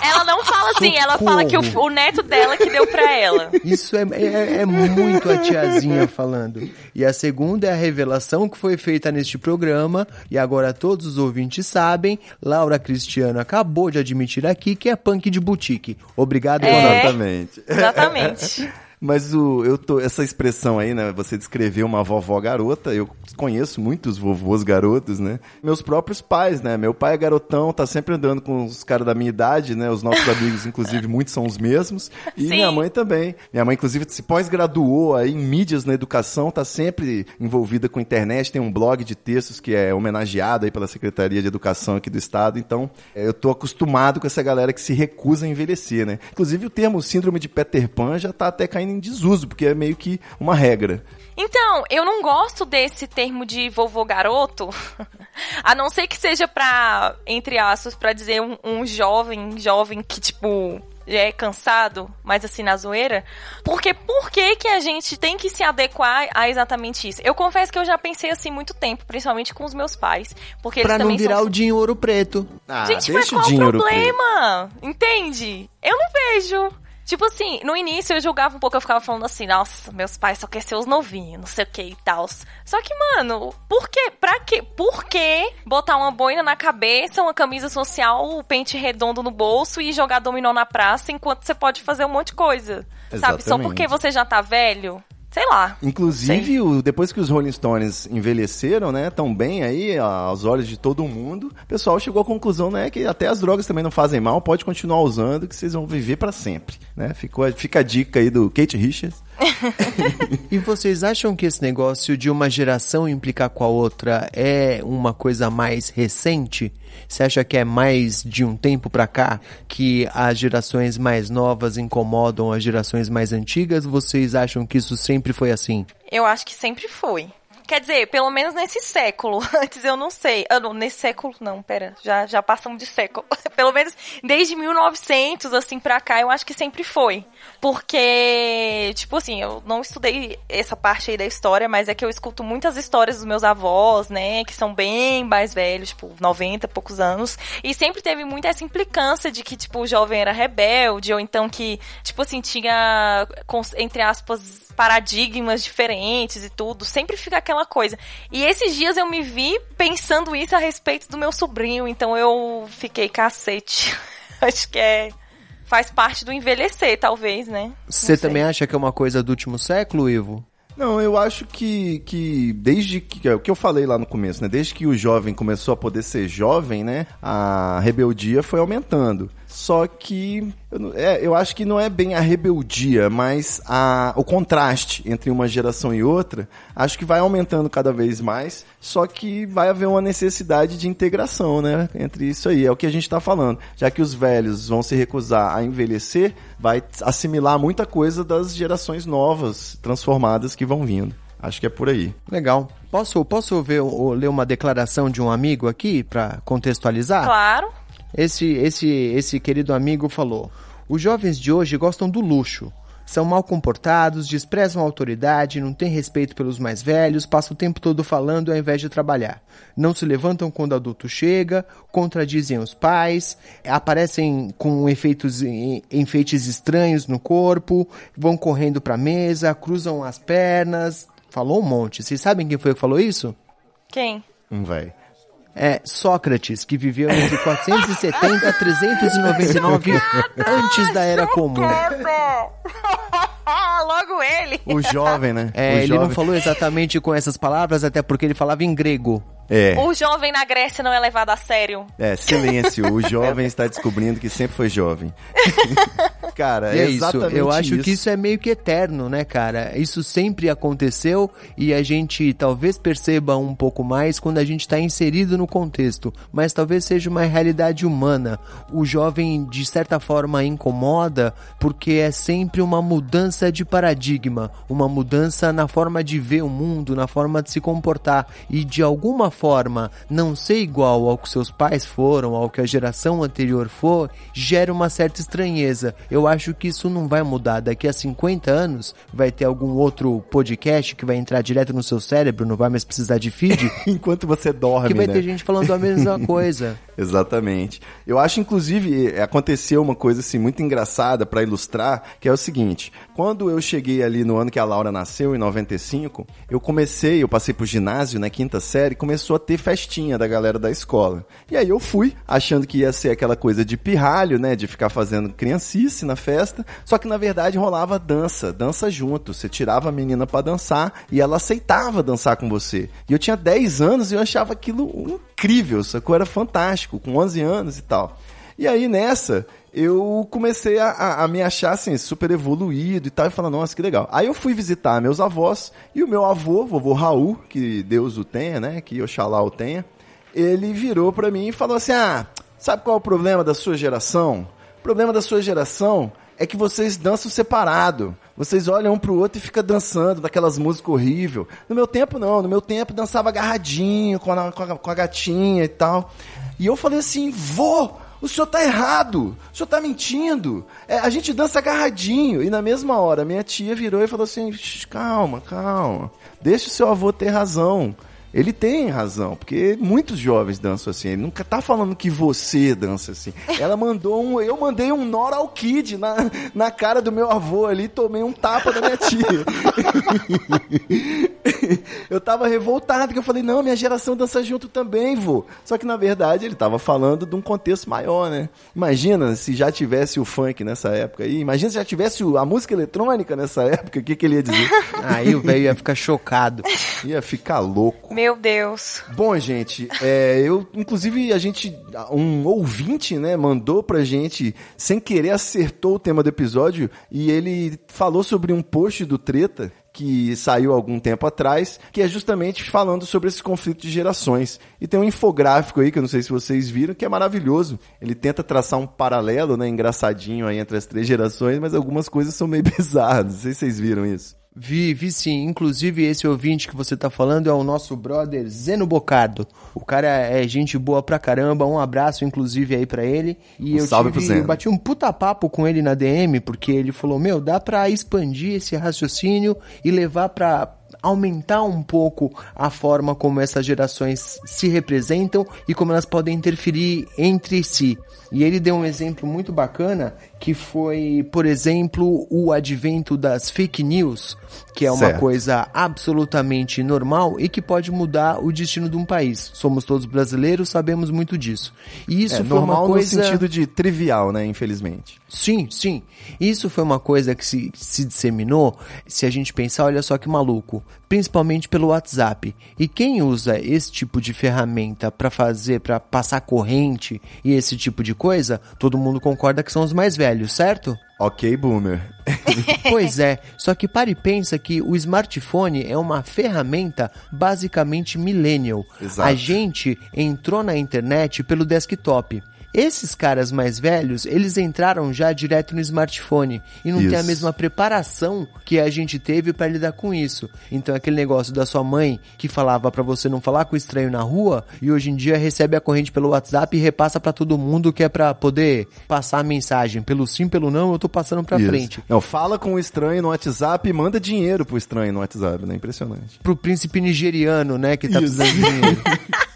Ela não fala assim, ela fala que o, Socorro. o neto dela que deu pra ela. Isso é, é, é muito a tiazinha falando. E a segunda é a revelação que foi feita neste programa, e agora todos os ouvintes sabem, Laura Cristiano acabou de admitir aqui que é punk de boutique. Obrigado, É. Exatamente. Exatamente. [laughs] Mas o, eu tô, essa expressão aí, né? Você descreveu uma vovó garota. Eu conheço muitos vovôs garotos, né? Meus próprios pais, né? Meu pai é garotão, tá sempre andando com os caras da minha idade, né? Os nossos amigos, inclusive, muitos são os mesmos. E Sim. minha mãe também. Minha mãe, inclusive, se pós-graduou aí em mídias na educação, tá sempre envolvida com internet. Tem um blog de textos que é homenageado aí pela Secretaria de Educação aqui do Estado. Então, é, eu tô acostumado com essa galera que se recusa a envelhecer, né? Inclusive, o termo síndrome de Peter Pan já tá até caindo em desuso, porque é meio que uma regra. Então, eu não gosto desse termo de vovô garoto, [laughs] a não ser que seja pra, entre aspas, pra dizer um, um jovem, jovem que, tipo, já é cansado, mas assim, na zoeira. Porque por que que a gente tem que se adequar a exatamente isso? Eu confesso que eu já pensei assim muito tempo, principalmente com os meus pais. Porque Pra eles não virar são o Dinho Ouro Preto. Ah, Gente, mas qual o problema? Entende? Eu não vejo. Tipo assim, no início eu julgava um pouco, eu ficava falando assim, nossa, meus pais só querem ser os novinhos, não sei o que e tal. Só que, mano, por que, pra quê? Por que botar uma boina na cabeça, uma camisa social, o pente redondo no bolso e jogar dominó na praça enquanto você pode fazer um monte de coisa? Sabe? Só Exatamente. porque você já tá velho? Sei lá. Inclusive, o- depois que os Rolling Stones envelheceram, né, tão bem aí, aos olhos de todo mundo, o pessoal chegou à conclusão, né, que até as drogas também não fazem mal, pode continuar usando, que vocês vão viver pra sempre, né? Ficou, fica a dica aí do Kate Richards. [laughs] E vocês acham que esse negócio de uma geração implicar com a outra é uma coisa mais recente? Você acha que é mais de um tempo pra cá que as gerações mais novas incomodam as gerações mais antigas? Vocês acham que isso sempre foi assim? Eu acho que sempre foi. Quer dizer, pelo menos nesse século. [laughs] Antes eu não sei. Ah, não, nesse século não, pera. Já, já passamos de século. [laughs] pelo menos desde 1900, assim, pra cá, eu acho que sempre foi. Porque, tipo assim, eu não estudei essa parte aí da história, mas é que eu escuto muitas histórias dos meus avós, né, que são bem mais velhos, tipo, 90 e poucos anos. E sempre teve muito essa implicância de que, tipo, o jovem era rebelde, ou então que, tipo assim, tinha, entre aspas, paradigmas diferentes e tudo. Sempre fica aquela coisa. E esses dias eu me vi pensando isso a respeito do meu sobrinho, então eu fiquei cacete. [laughs] Acho que é. Faz parte do envelhecer, talvez, né? Não Você também acha que é uma coisa do último século, Ivo? Não, eu acho que, que desde que, é o que eu falei lá no começo, né? Desde que o jovem começou a poder ser jovem, né? A rebeldia foi aumentando. Só que eu, é, eu acho que não é bem a rebeldia, mas a, o contraste entre uma geração e outra, acho que vai aumentando cada vez mais, só que vai haver uma necessidade de integração, né, entre isso aí, é o que a gente está falando. Já que os velhos vão se recusar a envelhecer, vai assimilar muita coisa das gerações novas, transformadas que vão vindo. Acho que é por aí. Legal. Posso, posso ver, ou ler uma declaração de um amigo aqui pra contextualizar? Claro. Esse, esse, esse querido amigo falou: Os jovens de hoje gostam do luxo. São mal comportados, desprezam a autoridade, não têm respeito pelos mais velhos, passam o tempo todo falando ao invés de trabalhar. Não se levantam quando o adulto chega, contradizem os pais, aparecem com efeitos, enfeites estranhos no corpo, vão correndo para a mesa, cruzam as pernas. Falou um monte. Vocês sabem quem foi que falou isso? Quem? Hum, vai. É Sócrates, que viveu entre 470 a 399 antes da Era Comum. [laughs] Logo ele. O jovem, né? É, o ele jovem. não falou exatamente com essas palavras, até porque ele falava em grego. É. O jovem na Grécia não é levado a sério. É, silêncio. O jovem está descobrindo que sempre foi jovem. [laughs] cara, E é é isso, eu acho que isso é meio que eterno, né, cara? Isso sempre aconteceu e a gente talvez perceba um pouco mais quando a gente está inserido no contexto, mas talvez seja uma realidade humana. O jovem, de certa forma, incomoda porque é sempre uma mudança de paradigma, uma mudança na forma de ver o mundo, na forma de se comportar e de alguma forma não ser igual ao que seus pais foram, ao que a geração anterior for, gera uma certa estranheza. Eu acho que isso não vai mudar. Daqui a 50 anos vai ter algum outro podcast que vai entrar direto no seu cérebro, não vai mais precisar de feed, [laughs] Enquanto você dorme, que vai né? ter gente falando a mesma [laughs] coisa. Exatamente. Eu acho, inclusive, eh, aconteceu uma coisa assim muito engraçada pra ilustrar, que é o seguinte: quando eu cheguei ali no ano que a Laura nasceu, em 95, eu comecei, eu passei pro ginásio, na quinta série, começou a ter festinha da galera da escola. E aí eu fui, achando que ia ser aquela coisa de pirralho, né, de ficar fazendo criancice na festa, só que na verdade rolava dança, dança junto. Você tirava a menina pra dançar e ela aceitava dançar com você. E eu tinha 10 anos e eu achava aquilo incrível, sacou? Era fantástico, com 11 anos e tal. E aí nessa, eu comecei a, a- me achar assim, super evoluído e tal, e falar, nossa, que legal. Aí eu fui visitar meus avós, e o meu avô, vovô Raul, que Deus o tenha, né, que Oxalá o tenha, ele virou pra mim e falou assim, ah, sabe qual é o problema da sua geração? O problema da sua geração é que vocês dançam separado. Vocês olham um pro outro e ficam dançando daquelas músicas horríveis. No meu tempo, não. No meu tempo, dançava agarradinho com a, com a- com a gatinha e tal. E eu falei assim, vô, o senhor tá errado. O senhor tá mentindo. É, a gente dança agarradinho. E na mesma hora, minha tia virou e falou assim, "Shh, calma, calma. Deixa o seu avô ter razão. Ele tem razão, porque muitos jovens dançam assim. Ele nunca tá falando que você dança assim. Ela mandou um. Eu mandei um Nora ao Kid na, na cara do meu avô ali, tomei um tapa da minha tia. [laughs] eu tava revoltado, que eu falei, não, minha geração dança junto também, vô. Só que na verdade ele tava falando de um contexto maior, né? Imagina se já tivesse o funk nessa época aí. Imagina se já tivesse a música eletrônica nessa época, o que, que ele ia dizer? Aí o velho ia ficar chocado. Ia ficar louco. Meu Deus. Bom, gente, é, eu, inclusive, a gente, um ouvinte, né, mandou pra gente, sem querer, acertou o tema do episódio, e ele falou sobre um post do Treta, que saiu algum tempo atrás, que é justamente falando sobre esse conflito de gerações. E tem um infográfico aí, que eu não sei se vocês viram, que é maravilhoso. Ele tenta traçar um paralelo, né, engraçadinho aí entre as três gerações, mas algumas coisas são meio [laughs] bizarras. Não sei se vocês viram isso. Vi, vi sim. Inclusive, esse ouvinte que você tá falando é o nosso brother Zeno Bocardo. O cara é gente boa pra caramba. Um abraço, inclusive, aí pra ele. E Um eu salve pro tive, Zeno. bati um puta papo com ele na DM, porque ele falou, meu, dá pra expandir esse raciocínio e levar pra aumentar um pouco a forma como essas gerações se representam e como elas podem interferir entre si. E ele deu um exemplo muito bacana que foi, por exemplo, o advento das fake news, que é uma Certo. coisa absolutamente normal e que pode mudar o destino de um país. Somos todos brasileiros, sabemos muito disso. E isso é foi normal uma coisa no sentido de trivial, né, infelizmente. Sim, sim. Isso foi uma coisa que se, se disseminou. Se a gente pensar, olha só que maluco. Principalmente pelo WhatsApp. E quem usa esse tipo de ferramenta para fazer, para passar corrente e esse tipo de coisa, todo mundo concorda que são os mais velhos, certo? Ok, boomer. [laughs] Pois é, só que pare e pensa que o smartphone é uma ferramenta basicamente millennial. Exato. A gente entrou na internet pelo desktop. Esses caras mais velhos, eles entraram já direto no smartphone e não tem a Isso. mesma preparação que a gente teve para lidar com isso. Então aquele negócio da sua mãe que falava para você não falar com o estranho na rua e hoje em dia recebe a corrente pelo WhatsApp e repassa para todo mundo que é para poder passar a mensagem pelo sim, pelo não, eu tô passando para Isso. frente. Não, fala com o estranho no WhatsApp e manda dinheiro pro estranho no WhatsApp, né? Impressionante. pro príncipe nigeriano, né, que tá precisando de dinheiro. [laughs]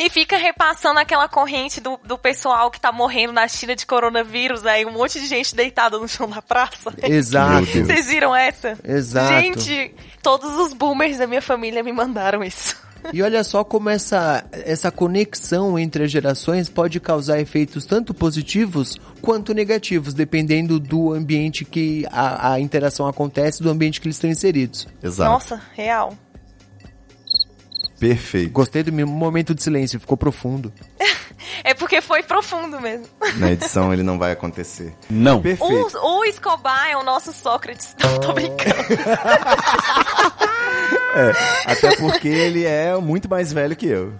E fica repassando aquela corrente do, do pessoal que tá morrendo na China de coronavírus, aí um monte de gente deitada no chão da praça. [laughs] Exato. Vocês viram essa? Exato. Gente, todos os boomers da minha família me mandaram isso. E olha só como essa, essa conexão entre as gerações pode causar efeitos tanto positivos quanto negativos, dependendo do ambiente que a, a interação acontece, do ambiente que eles estão inseridos. Exato. Nossa, real. Perfeito. Gostei do meu momento de silêncio, ficou profundo. [laughs] É porque foi profundo mesmo. Na edição ele não vai acontecer. Não. Perfeito. O, o Escobar é o nosso Sócrates. [laughs] Não, tô brincando. [laughs] É, até porque ele é muito mais velho que eu.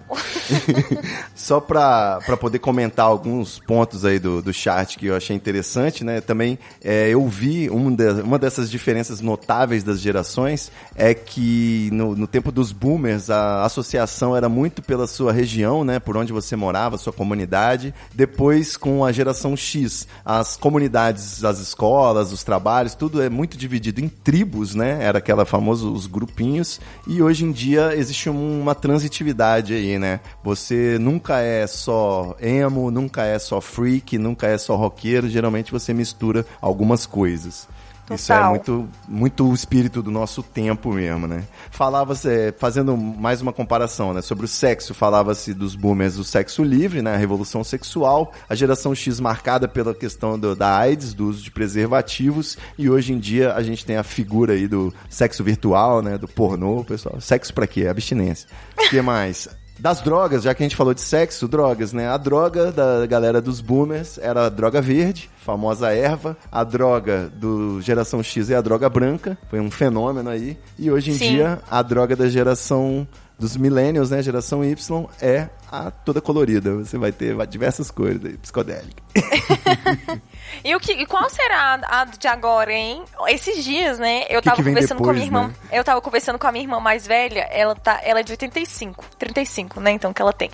[laughs] Só pra poder comentar alguns pontos aí do, do chat que eu achei interessante, né? Também é, eu vi um de- uma dessas diferenças notáveis das gerações é que no, no tempo dos boomers a associação era muito pela sua região, né? Por onde você morava, sua comunidade. Depois, com a geração X, as comunidades, as escolas, os trabalhos, tudo é muito dividido em tribos, né? Era aquela famosa os grupinhos. E hoje em dia existe um- uma transitividade aí, né? Você nunca é só emo, nunca é só freak, nunca é só roqueiro. Geralmente você mistura algumas coisas. Isso é Total. muito, muito o espírito do nosso tempo mesmo, né? Falava-se, fazendo mais uma comparação, né? Sobre o sexo, falava-se dos boomers do sexo livre, né? A revolução sexual, a geração X marcada pela questão do- da AIDS, do uso de preservativos, e hoje em dia a gente tem a figura aí do sexo virtual, né? Do pornô, pessoal. Sexo pra quê? Abstinência. O que mais? Das drogas, já que a gente falou de sexo, drogas, né? A droga da galera dos boomers era a droga verde, famosa erva. A droga do geração X é a droga branca, foi um fenômeno aí. E hoje em Sim. dia, a droga da geração dos millennials, né? Geração Y, é a toda colorida. Você vai ter diversas cores aí, psicodélica. [laughs] E o que, e qual será a de agora, hein? Esses dias, né? Eu Que tava que conversando com a minha depois, irmã. né? Eu tava conversando com a minha irmã mais velha, ela tá, ela é de 85, 35, né? Então que ela tem.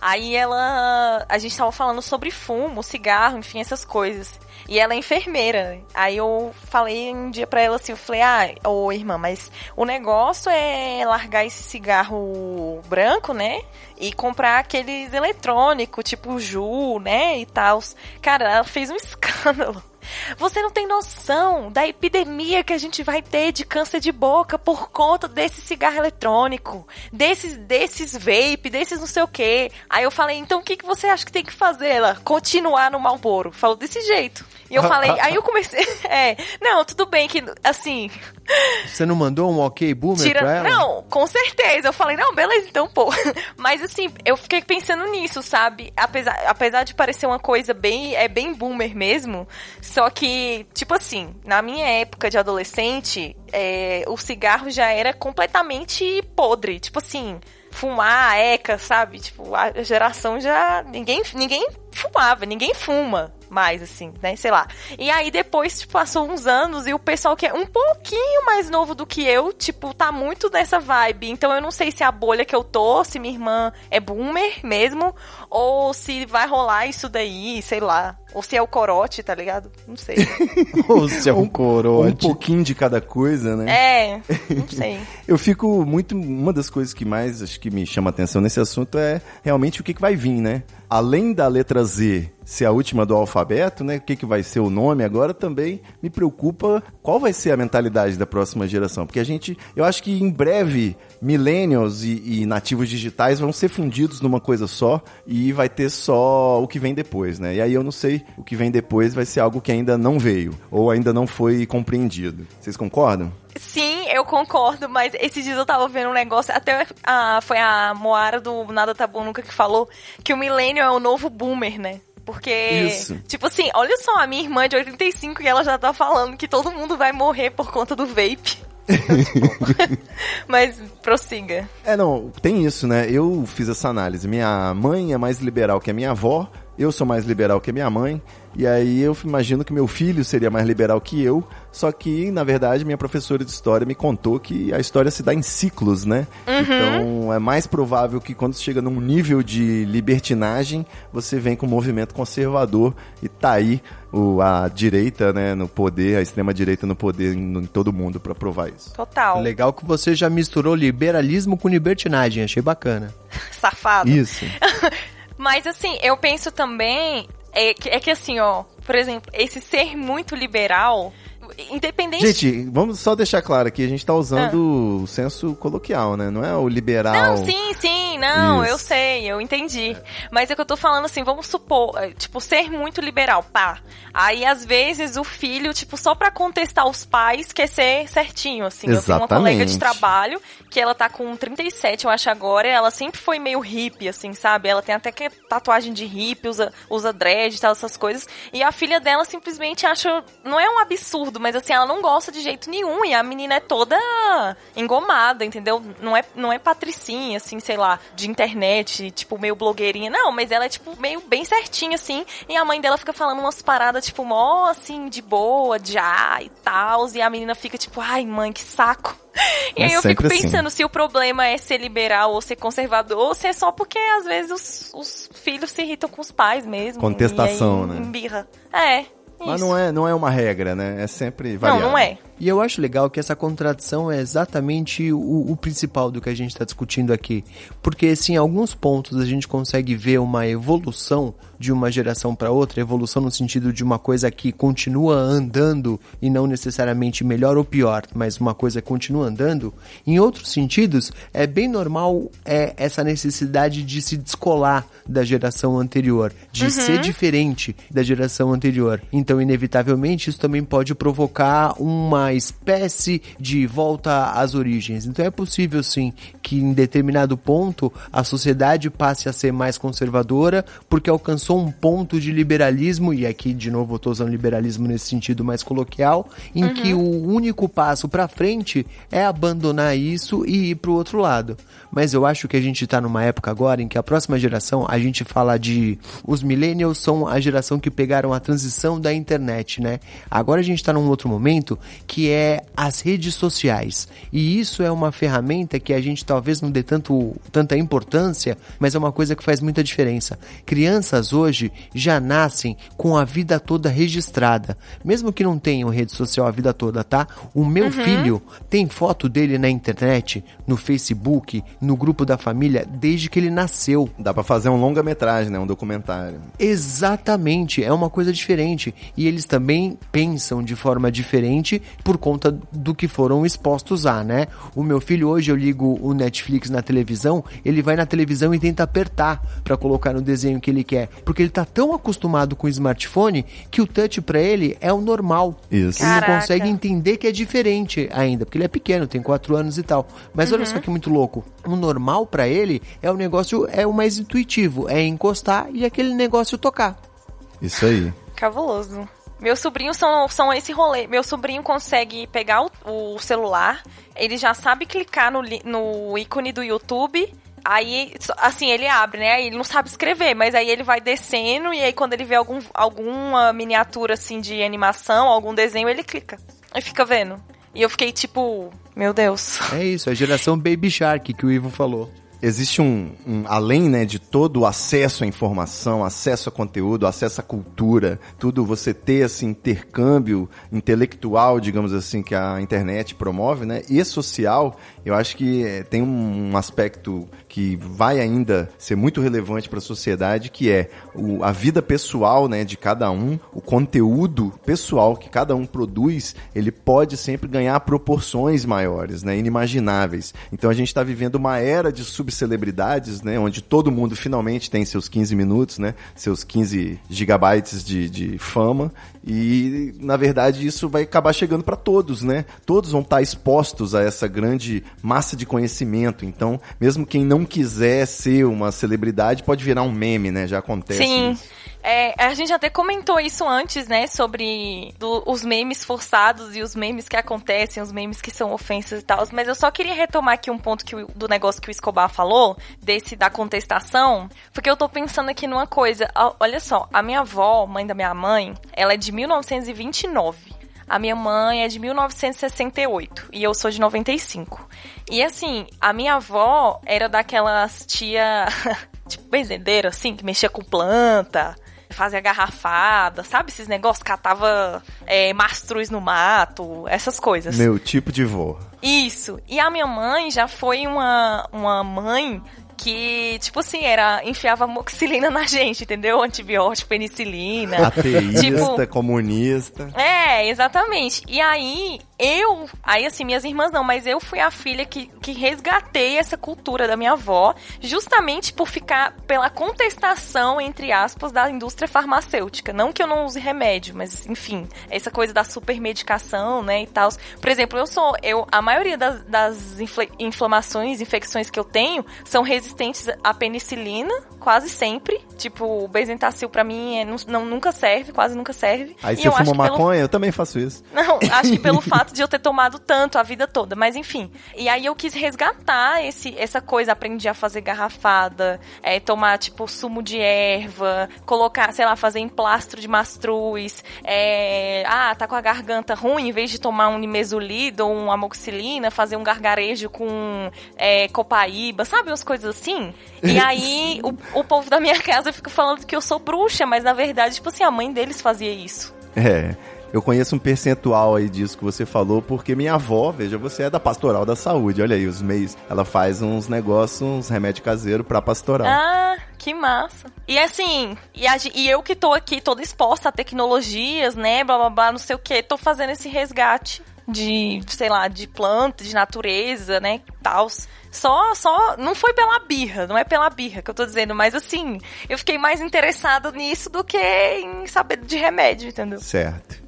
Aí ela, a gente tava falando sobre fumo, cigarro, enfim, essas coisas. E ela é enfermeira. Aí eu falei um dia pra ela assim, eu falei: "Ah, ô irmã, mas o negócio é largar esse cigarro branco, né? E comprar aqueles eletrônicos, tipo Ju, né? E tal. Cara, ela fez um [laughs] escândalo. Você não tem noção da epidemia que a gente vai ter de câncer de boca por conta desse cigarro eletrônico, desses, desses vape, desses não sei o quê. Aí eu falei, então o que, que você acha que tem que fazer? Ela, continuar no Malboro. Falou desse jeito. E eu falei, aí eu [laughs] comecei, [laughs] é, não, tudo bem que, assim, Você não mandou um ok boomer Tira... pra ela? Não, com certeza. Eu falei, não, beleza, então, pô. [laughs] Mas assim, eu fiquei pensando nisso, sabe? Apesar, apesar de parecer uma coisa bem. É bem boomer mesmo. Só que, tipo assim, na minha época de adolescente, é, o cigarro já era completamente podre. Tipo assim. Fumar, eca, sabe? Tipo, a geração já. Ninguém, ninguém fumava, ninguém fuma mais, assim, né? Sei lá. E aí depois tipo, passou uns anos e o pessoal que é um pouquinho mais novo do que eu, tipo, tá muito nessa vibe. Então eu não sei se a bolha que eu tô, se minha irmã é boomer mesmo, ou se vai rolar isso daí, sei lá. Ou se é o corote, tá ligado? Não sei. [laughs] Ô, seu Um corote. pouquinho de cada coisa, né? é, [laughs] não sei. Eu fico muito. Uma das coisas que mais acho que me chama atenção nesse assunto é realmente o que, que vai vir, né? Além da letra Z ser a última do alfabeto, né? O que, que vai ser o nome agora também me preocupa qual vai ser a mentalidade da próxima geração. Porque a gente. Eu acho que em breve millennials e, e nativos digitais vão ser fundidos numa coisa só e vai ter só o que vem depois, né? E aí eu não sei o que vem depois vai ser algo que ainda não veio ou ainda não foi compreendido. Vocês concordam? Sim, eu concordo, mas esses dias eu tava vendo um negócio, até a, foi a Moara do Nada Tá Bom Nunca que falou que o milênio é o novo boomer, né? Porque, Isso. tipo assim, olha só, a minha irmã é de 85 e ela já tá falando que todo mundo vai morrer por conta do vape. [laughs] Mas prossiga. É, não, tem isso, né? Eu fiz essa análise. Minha mãe é mais liberal que a minha avó, eu sou mais liberal que a minha mãe, e aí eu imagino que meu filho seria mais liberal que eu, só que, na verdade, minha professora de história me contou que a história se dá em ciclos, né? Então, é mais provável que quando chega num nível de libertinagem, você vem com um movimento conservador e tá aí o, a direita, né, no poder, a extrema direita no poder em, em todo mundo pra provar isso. Total. Legal que você já misturou liberalismo com libertinagem, achei bacana. [laughs] Safado. Isso. [laughs] Mas assim, eu penso também. É que, é que assim, ó, por exemplo, esse ser muito liberal, independente. Gente, vamos só deixar claro aqui, a gente tá usando o senso coloquial, né? Não é o liberal. Não, sim, sim, não, Isso. eu sei, eu entendi. Mas é que eu tô falando assim, vamos supor, é, tipo, ser muito liberal, pá. Aí, às vezes, o filho, tipo, só pra contestar os pais, quer ser certinho, assim. Eu tenho uma colega de Exatamente. trabalho, que ela tá com 37, eu acho agora, ela sempre foi meio hippie, assim, sabe? Ela tem até que tatuagem de hippie, usa, usa dread e tal, essas coisas. E a filha dela simplesmente acha, não é um absurdo, mas assim, ela não gosta de jeito nenhum, e a menina é toda engomada, entendeu? Não é, não é patricinha, assim, sei lá, de internet, tipo, meio blogueirinha, não, mas ela é, tipo, meio bem certinha, assim, e a mãe dela fica falando umas paradas, tipo, mó, assim, de boa, já e tal, e a menina fica, tipo, ai, mãe, que saco. E É aí eu fico assim. pensando se o problema é ser liberal ou ser conservador, ou se é só porque às vezes os, os filhos se irritam com os pais mesmo. Contestação, aí, né? Embirra. É. Mas isso. não é, não é uma regra, né? É sempre variável. Não, não é. E eu acho legal que essa contradição é exatamente o, o principal do que a gente está discutindo aqui. Porque, se em alguns pontos a gente consegue ver uma evolução de uma geração para outra, evolução no sentido de uma coisa que continua andando e não necessariamente melhor ou pior, mas uma coisa continua andando, em outros sentidos, é bem normal é, essa necessidade de se descolar da geração anterior, de ser diferente da geração anterior. Então, inevitavelmente, isso também pode provocar uma espécie de volta às origens. Então, é possível sim que em determinado ponto a sociedade passe a ser mais conservadora porque alcançou um ponto de liberalismo, e aqui de novo eu estou usando liberalismo nesse sentido mais coloquial, em que o único passo para frente é abandonar isso e ir para o outro lado. Mas eu acho que a gente está numa época agora em que a próxima geração, a gente fala de os millennials são a geração que pegaram a transição da internet, né? Agora a gente está num outro momento que é as redes sociais. E isso é uma ferramenta que a gente talvez não dê tanto, tanta importância, mas é uma coisa que faz muita diferença. Crianças hoje já nascem com a vida toda registrada. Mesmo que não tenham rede social a vida toda, tá? O meu filho tem foto dele na internet, no Facebook, no grupo da família, desde que ele nasceu. Dá pra fazer um longa-metragem, né? Um documentário. Exatamente, é uma coisa diferente. E eles também pensam de forma diferente por conta do que foram expostos a, né? O meu filho hoje eu ligo o Netflix na televisão, ele vai na televisão e tenta apertar pra colocar no desenho que ele quer, porque ele tá tão acostumado com o smartphone que o touch pra ele é o normal. Isso. Ele não consegue entender que é diferente ainda, porque ele é pequeno, tem 4 anos e tal. Mas olha só que muito louco. O normal pra ele é o negócio é o mais intuitivo, é encostar e aquele negócio tocar. Isso aí. Cabuloso. Meus sobrinhos são, são esse rolê. Meu sobrinho consegue pegar o, o celular, ele já sabe clicar no, no ícone do YouTube. Aí, assim, ele abre, né? Aí ele não sabe escrever, mas aí ele vai descendo e aí quando ele vê algum, alguma miniatura, assim, de animação, algum desenho, ele clica. E fica vendo. E eu fiquei tipo, meu Deus. É isso, a geração Baby Shark que o Ivo falou. Existe um, um- além né, de todo o acesso à informação, acesso a conteúdo, acesso à cultura, tudo você ter esse intercâmbio intelectual, digamos assim, que a internet promove, né, e social, eu acho que eh, tem um, aspecto que vai ainda ser muito relevante para a sociedade, que é o- a vida pessoal, né, de cada um, o conteúdo pessoal que cada um produz, ele pode sempre ganhar proporções maiores, né, inimagináveis. Então a gente está vivendo uma era de subcelebridades, né? Onde todo mundo finalmente tem seus 15 minutos, né? Seus 15 gigabytes de, de fama. E, na verdade, isso vai acabar chegando para todos, né? Todos vão estar expostos a essa grande massa de conhecimento. Então, mesmo quem não quiser ser uma celebridade, pode virar um meme, né? Já acontece Sim. isso. É, a gente até comentou isso antes, né? Sobre do- os memes forçados e os memes que acontecem, os memes que são ofensas e tal. Mas eu só queria retomar aqui um ponto que do negócio que o Escobar falou, desse da contestação, porque eu tô pensando aqui numa coisa. Olha só, a minha avó, mãe da minha mãe, ela é de 1929. A minha mãe é de 1968 e eu sou de 95. E assim, a minha avó era daquelas tia, [laughs] tipo, benzedeira, assim, que mexia com planta, fazia garrafada, sabe? Esses negócios, catava é, mastruz no mato, essas coisas. Meu tipo de vô. Isso. E a minha mãe já foi uma, uma mãe que, tipo assim, era enfiava moxilina na gente, entendeu? Antibiótico, penicilina. Ateísta, Tipo- comunista. É, exatamente. E aí, eu, aí assim, minhas irmãs não, mas eu fui a filha que, que resgatei essa cultura da minha avó, justamente por ficar pela contestação, entre aspas, da indústria farmacêutica. Não que eu não use remédio, mas enfim, essa coisa da supermedicação, né, e tal. Por exemplo, eu sou, eu, a maioria das, das infle- inflamações, infecções que eu tenho são resistentes à penicilina, quase sempre. Tipo, o Benzetacil pra mim é, não, nunca serve, quase nunca serve. Aí E você fuma que pelo maconha? Eu também faço isso. [laughs] não, acho que pelo [laughs] fato de eu ter tomado tanto a vida toda, mas enfim. E aí eu quis resgatar esse, essa coisa, aprendi a fazer garrafada, é, tomar tipo sumo de erva, colocar, sei lá, fazer emplastro de mastruz, é, ah, tá com a garganta ruim, em vez de tomar um nimesulida ou uma amoxicilina, fazer um gargarejo com é, copaíba, sabe, umas coisas assim. E aí o, o povo da minha casa fica falando que eu sou bruxa, mas na verdade, tipo assim, a mãe deles fazia isso. É. Eu conheço um percentual aí disso que você falou, porque minha avó, veja, você é da pastoral da saúde. Olha aí, os meios. Ela faz uns negócios, uns remédios caseiros pra pastoral. Ah, que massa. E assim, e, a e eu que tô aqui toda exposta a tecnologias, né, blá blá blá, não sei o que, tô fazendo esse resgate de, sei lá, de planta, de natureza, né, tal. Só, só, não foi pela birra, não é pela birra que eu tô dizendo, mas assim, eu fiquei mais interessada nisso do que em saber de remédio, entendeu? Certo.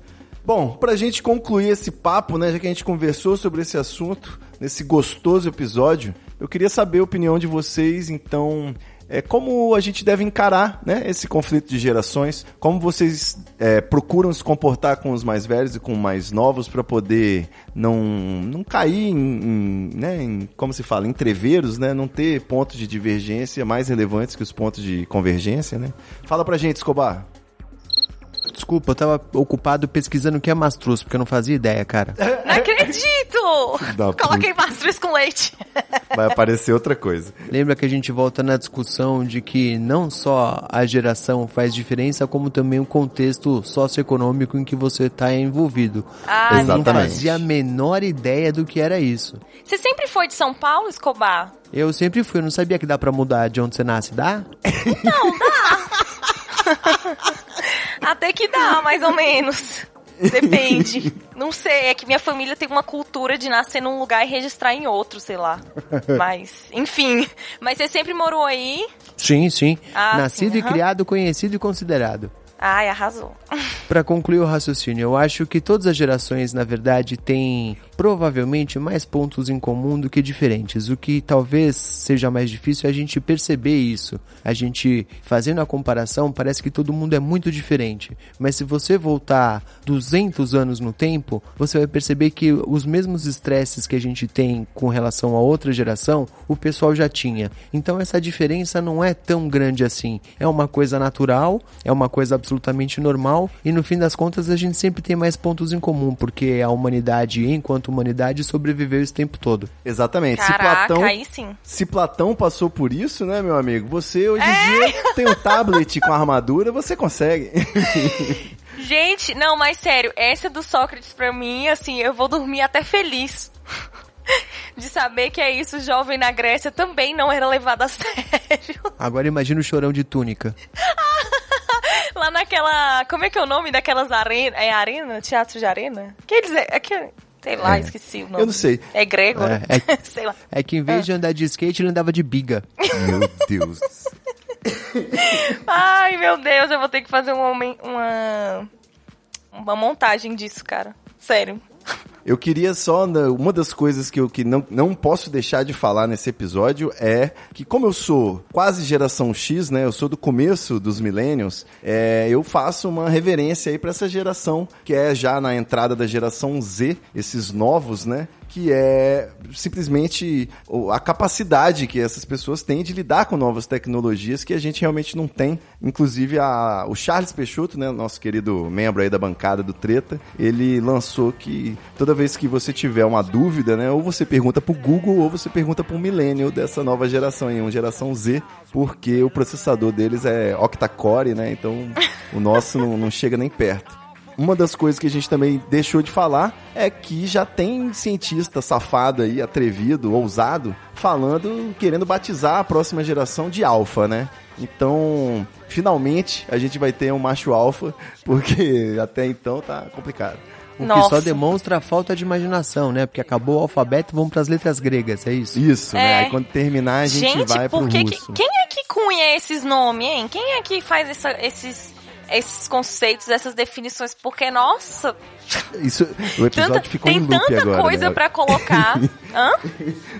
Bom, pra gente concluir esse papo, né, já que a gente conversou sobre esse assunto, nesse gostoso episódio, eu queria saber a opinião de vocês, então, é, como a gente deve encarar, né, esse conflito de gerações, como vocês é, procuram se comportar com os mais velhos e com os mais novos para poder não, não cair em, em, né, em, como se fala, entreveros, né, não ter pontos de divergência mais relevantes que os pontos de convergência, né? Fala pra gente, Escobar. Desculpa, eu tava ocupado pesquisando o que é mastruz, porque eu não fazia ideia, cara. Não acredito! Coloquei mastruz com leite. Vai aparecer outra coisa. Lembra que a gente volta na discussão de que não só a geração faz diferença, como também o contexto socioeconômico em que você está envolvido. Ah, eu não Exatamente. fazia a menor ideia do que era isso. Você sempre foi de São Paulo, Escobar? Eu sempre fui, eu não sabia que dá pra mudar de onde você nasce, dá? [laughs] [laughs] Até que dá, mais ou menos. Depende. [laughs] Não sei, é que minha família tem uma cultura de nascer num lugar e registrar em outro, sei lá. [laughs] Mas, enfim. Mas você sempre morou aí? Sim, sim. Ah, Nascido sim, e criado, conhecido e considerado. Ai, arrasou. Pra concluir o raciocínio, eu acho que todas as gerações, na verdade, têm provavelmente mais pontos em comum do que diferentes. O que talvez seja mais difícil é a gente perceber isso. A gente, fazendo a comparação, parece que todo mundo é muito diferente. Mas se você voltar 200 anos no tempo, você vai perceber que os mesmos estresses que a gente tem com relação a outra geração, o pessoal já tinha. Então essa diferença não é tão grande assim. É uma coisa natural, é uma coisa absolutamente normal e no fim das contas a gente sempre tem mais pontos em comum, porque a humanidade, enquanto humanidade, sobreviveu esse tempo todo. Exatamente. se Caraca, Platão, aí sim. se Platão passou por isso, né, meu amigo? Você hoje em dia tem um tablet com armadura, você consegue. [laughs] Gente, não, mas sério, essa do Sócrates pra mim, assim, eu vou dormir até feliz. [laughs] De saber que é isso, jovem na Grécia também não era levado a [laughs] sério. Agora imagina o chorão de túnica. Lá naquela. Como é que é o nome daquelas arenas? É arena? Teatro de arena? Que eles. É, que, Sei lá, É. esqueci o nome. Eu não sei. É grego? É, é- [laughs] sei lá. É que em vez de andar de skate, ele andava de biga. Meu Deus. Ai, meu Deus, eu vou ter que fazer uma, homen- uma, uma montagem disso, cara. Sério. Eu queria só. né, Uma das coisas que eu que não, não posso deixar de falar nesse episódio é que, como eu sou quase geração X, né? Eu sou do começo dos millennials, é, eu faço uma reverência aí pra essa geração, que é já na entrada da geração Z, esses novos, né? Que é simplesmente o- a capacidade que essas pessoas têm de lidar com novas tecnologias que a gente realmente não tem. Inclusive, a, o Charles Peixoto, né, nosso querido membro aí da bancada do Treta, ele lançou que toda vez que você tiver uma dúvida, né, ou você pergunta pro Google ou você pergunta pro millennial dessa nova geração aí, uma geração Z, porque o processador deles é octa-core, né, então o nosso não, não chega nem perto. Uma das coisas que a gente também deixou de falar é que já tem cientista safado aí, atrevido, ousado, falando, querendo batizar a próxima geração de alfa, né? Então, finalmente a gente vai ter um macho alfa, [laughs] porque até então tá complicado. O que Nossa. só demonstra a falta de imaginação, né? Porque acabou o alfabeto, vamos pras letras gregas, é isso? Isso, né? É. Aí quando terminar a gente, Gente, vai pro por que, que- russo. quem é que cunha esses nomes, hein? Quem é que faz essa- esses, esses conceitos, essas definições? Porque, nossa, Isso, o episódio tanta, ficou em tem loop tanta agora. coisa né? pra colocar. [laughs] Hã?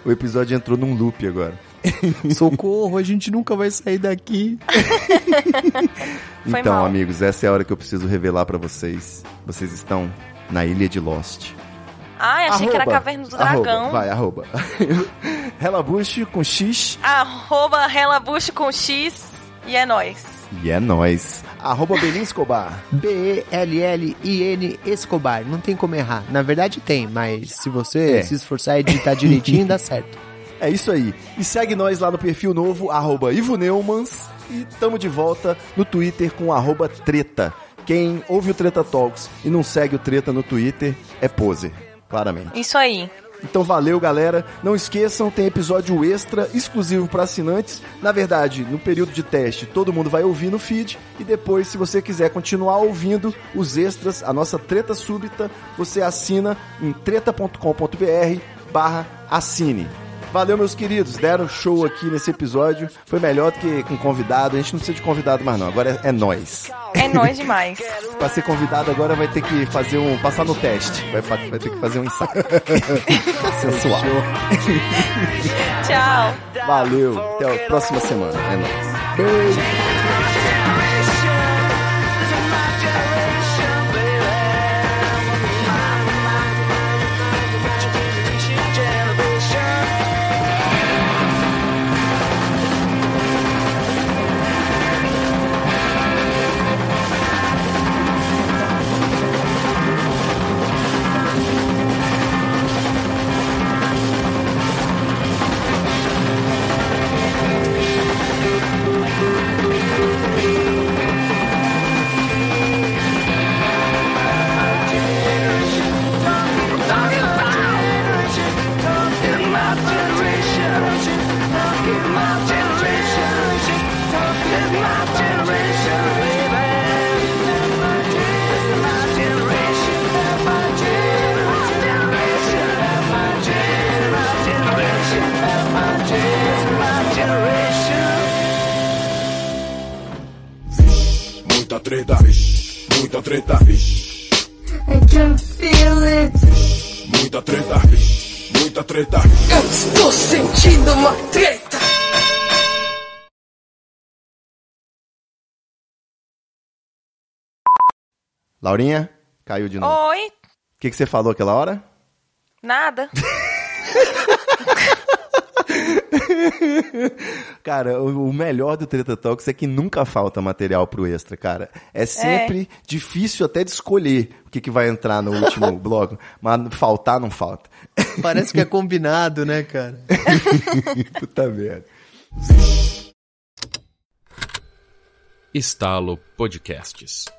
O episódio entrou num loop agora. [laughs] Socorro, a gente nunca vai sair daqui. Então, mal. amigos, essa é a hora que eu preciso revelar pra vocês. Vocês estão na ilha de Lost. Ai, achei que era Arroba, Caverna do arroba, Dragão. vai, arroba. [laughs] Relabush com X Arroba Relabucho com X e é nóis. E é nóis. Arroba Belin Escobar. B-E-L-L-I-N Escobar. Não tem como errar. Na verdade tem, mas se você É. se esforçar e digitar direitinho, dá certo. [laughs] É isso aí. E segue nós lá no perfil novo, arroba Ivo Neumans. E tamo de volta no Twitter com arroba Treta. Quem ouve o Treta Talks e não segue o Treta no Twitter é poser, claramente. Isso aí. Então valeu, galera. Não esqueçam, tem episódio extra exclusivo para assinantes. Na verdade, no período de teste, todo mundo vai ouvir no feed e depois, se você quiser continuar ouvindo os extras, a nossa treta súbita, você assina em treta.com.br/barra assine. Valeu, meus queridos. Deram show aqui nesse episódio. Foi melhor do que com convidado. A gente não precisa de convidado mais, não. Agora é, é nós. É nóis demais. [laughs] Pra ser convidado agora vai ter que fazer um. passar no teste. Vai, vai ter que fazer um ensaio. [laughs] Sensual. Tchau. Valeu, até a próxima semana. É nóis. Muita Laurinha, caiu de novo. O Oi. que, que você falou aquela hora? Nada. [laughs] Cara, o, o melhor do Treta Talks é que nunca falta material pro extra, cara. É sempre difícil até de escolher o que, que vai entrar no último [laughs] bloco, mas faltar não falta. Parece que é combinado, né, cara? [laughs] Puta merda. Estalo Podcasts.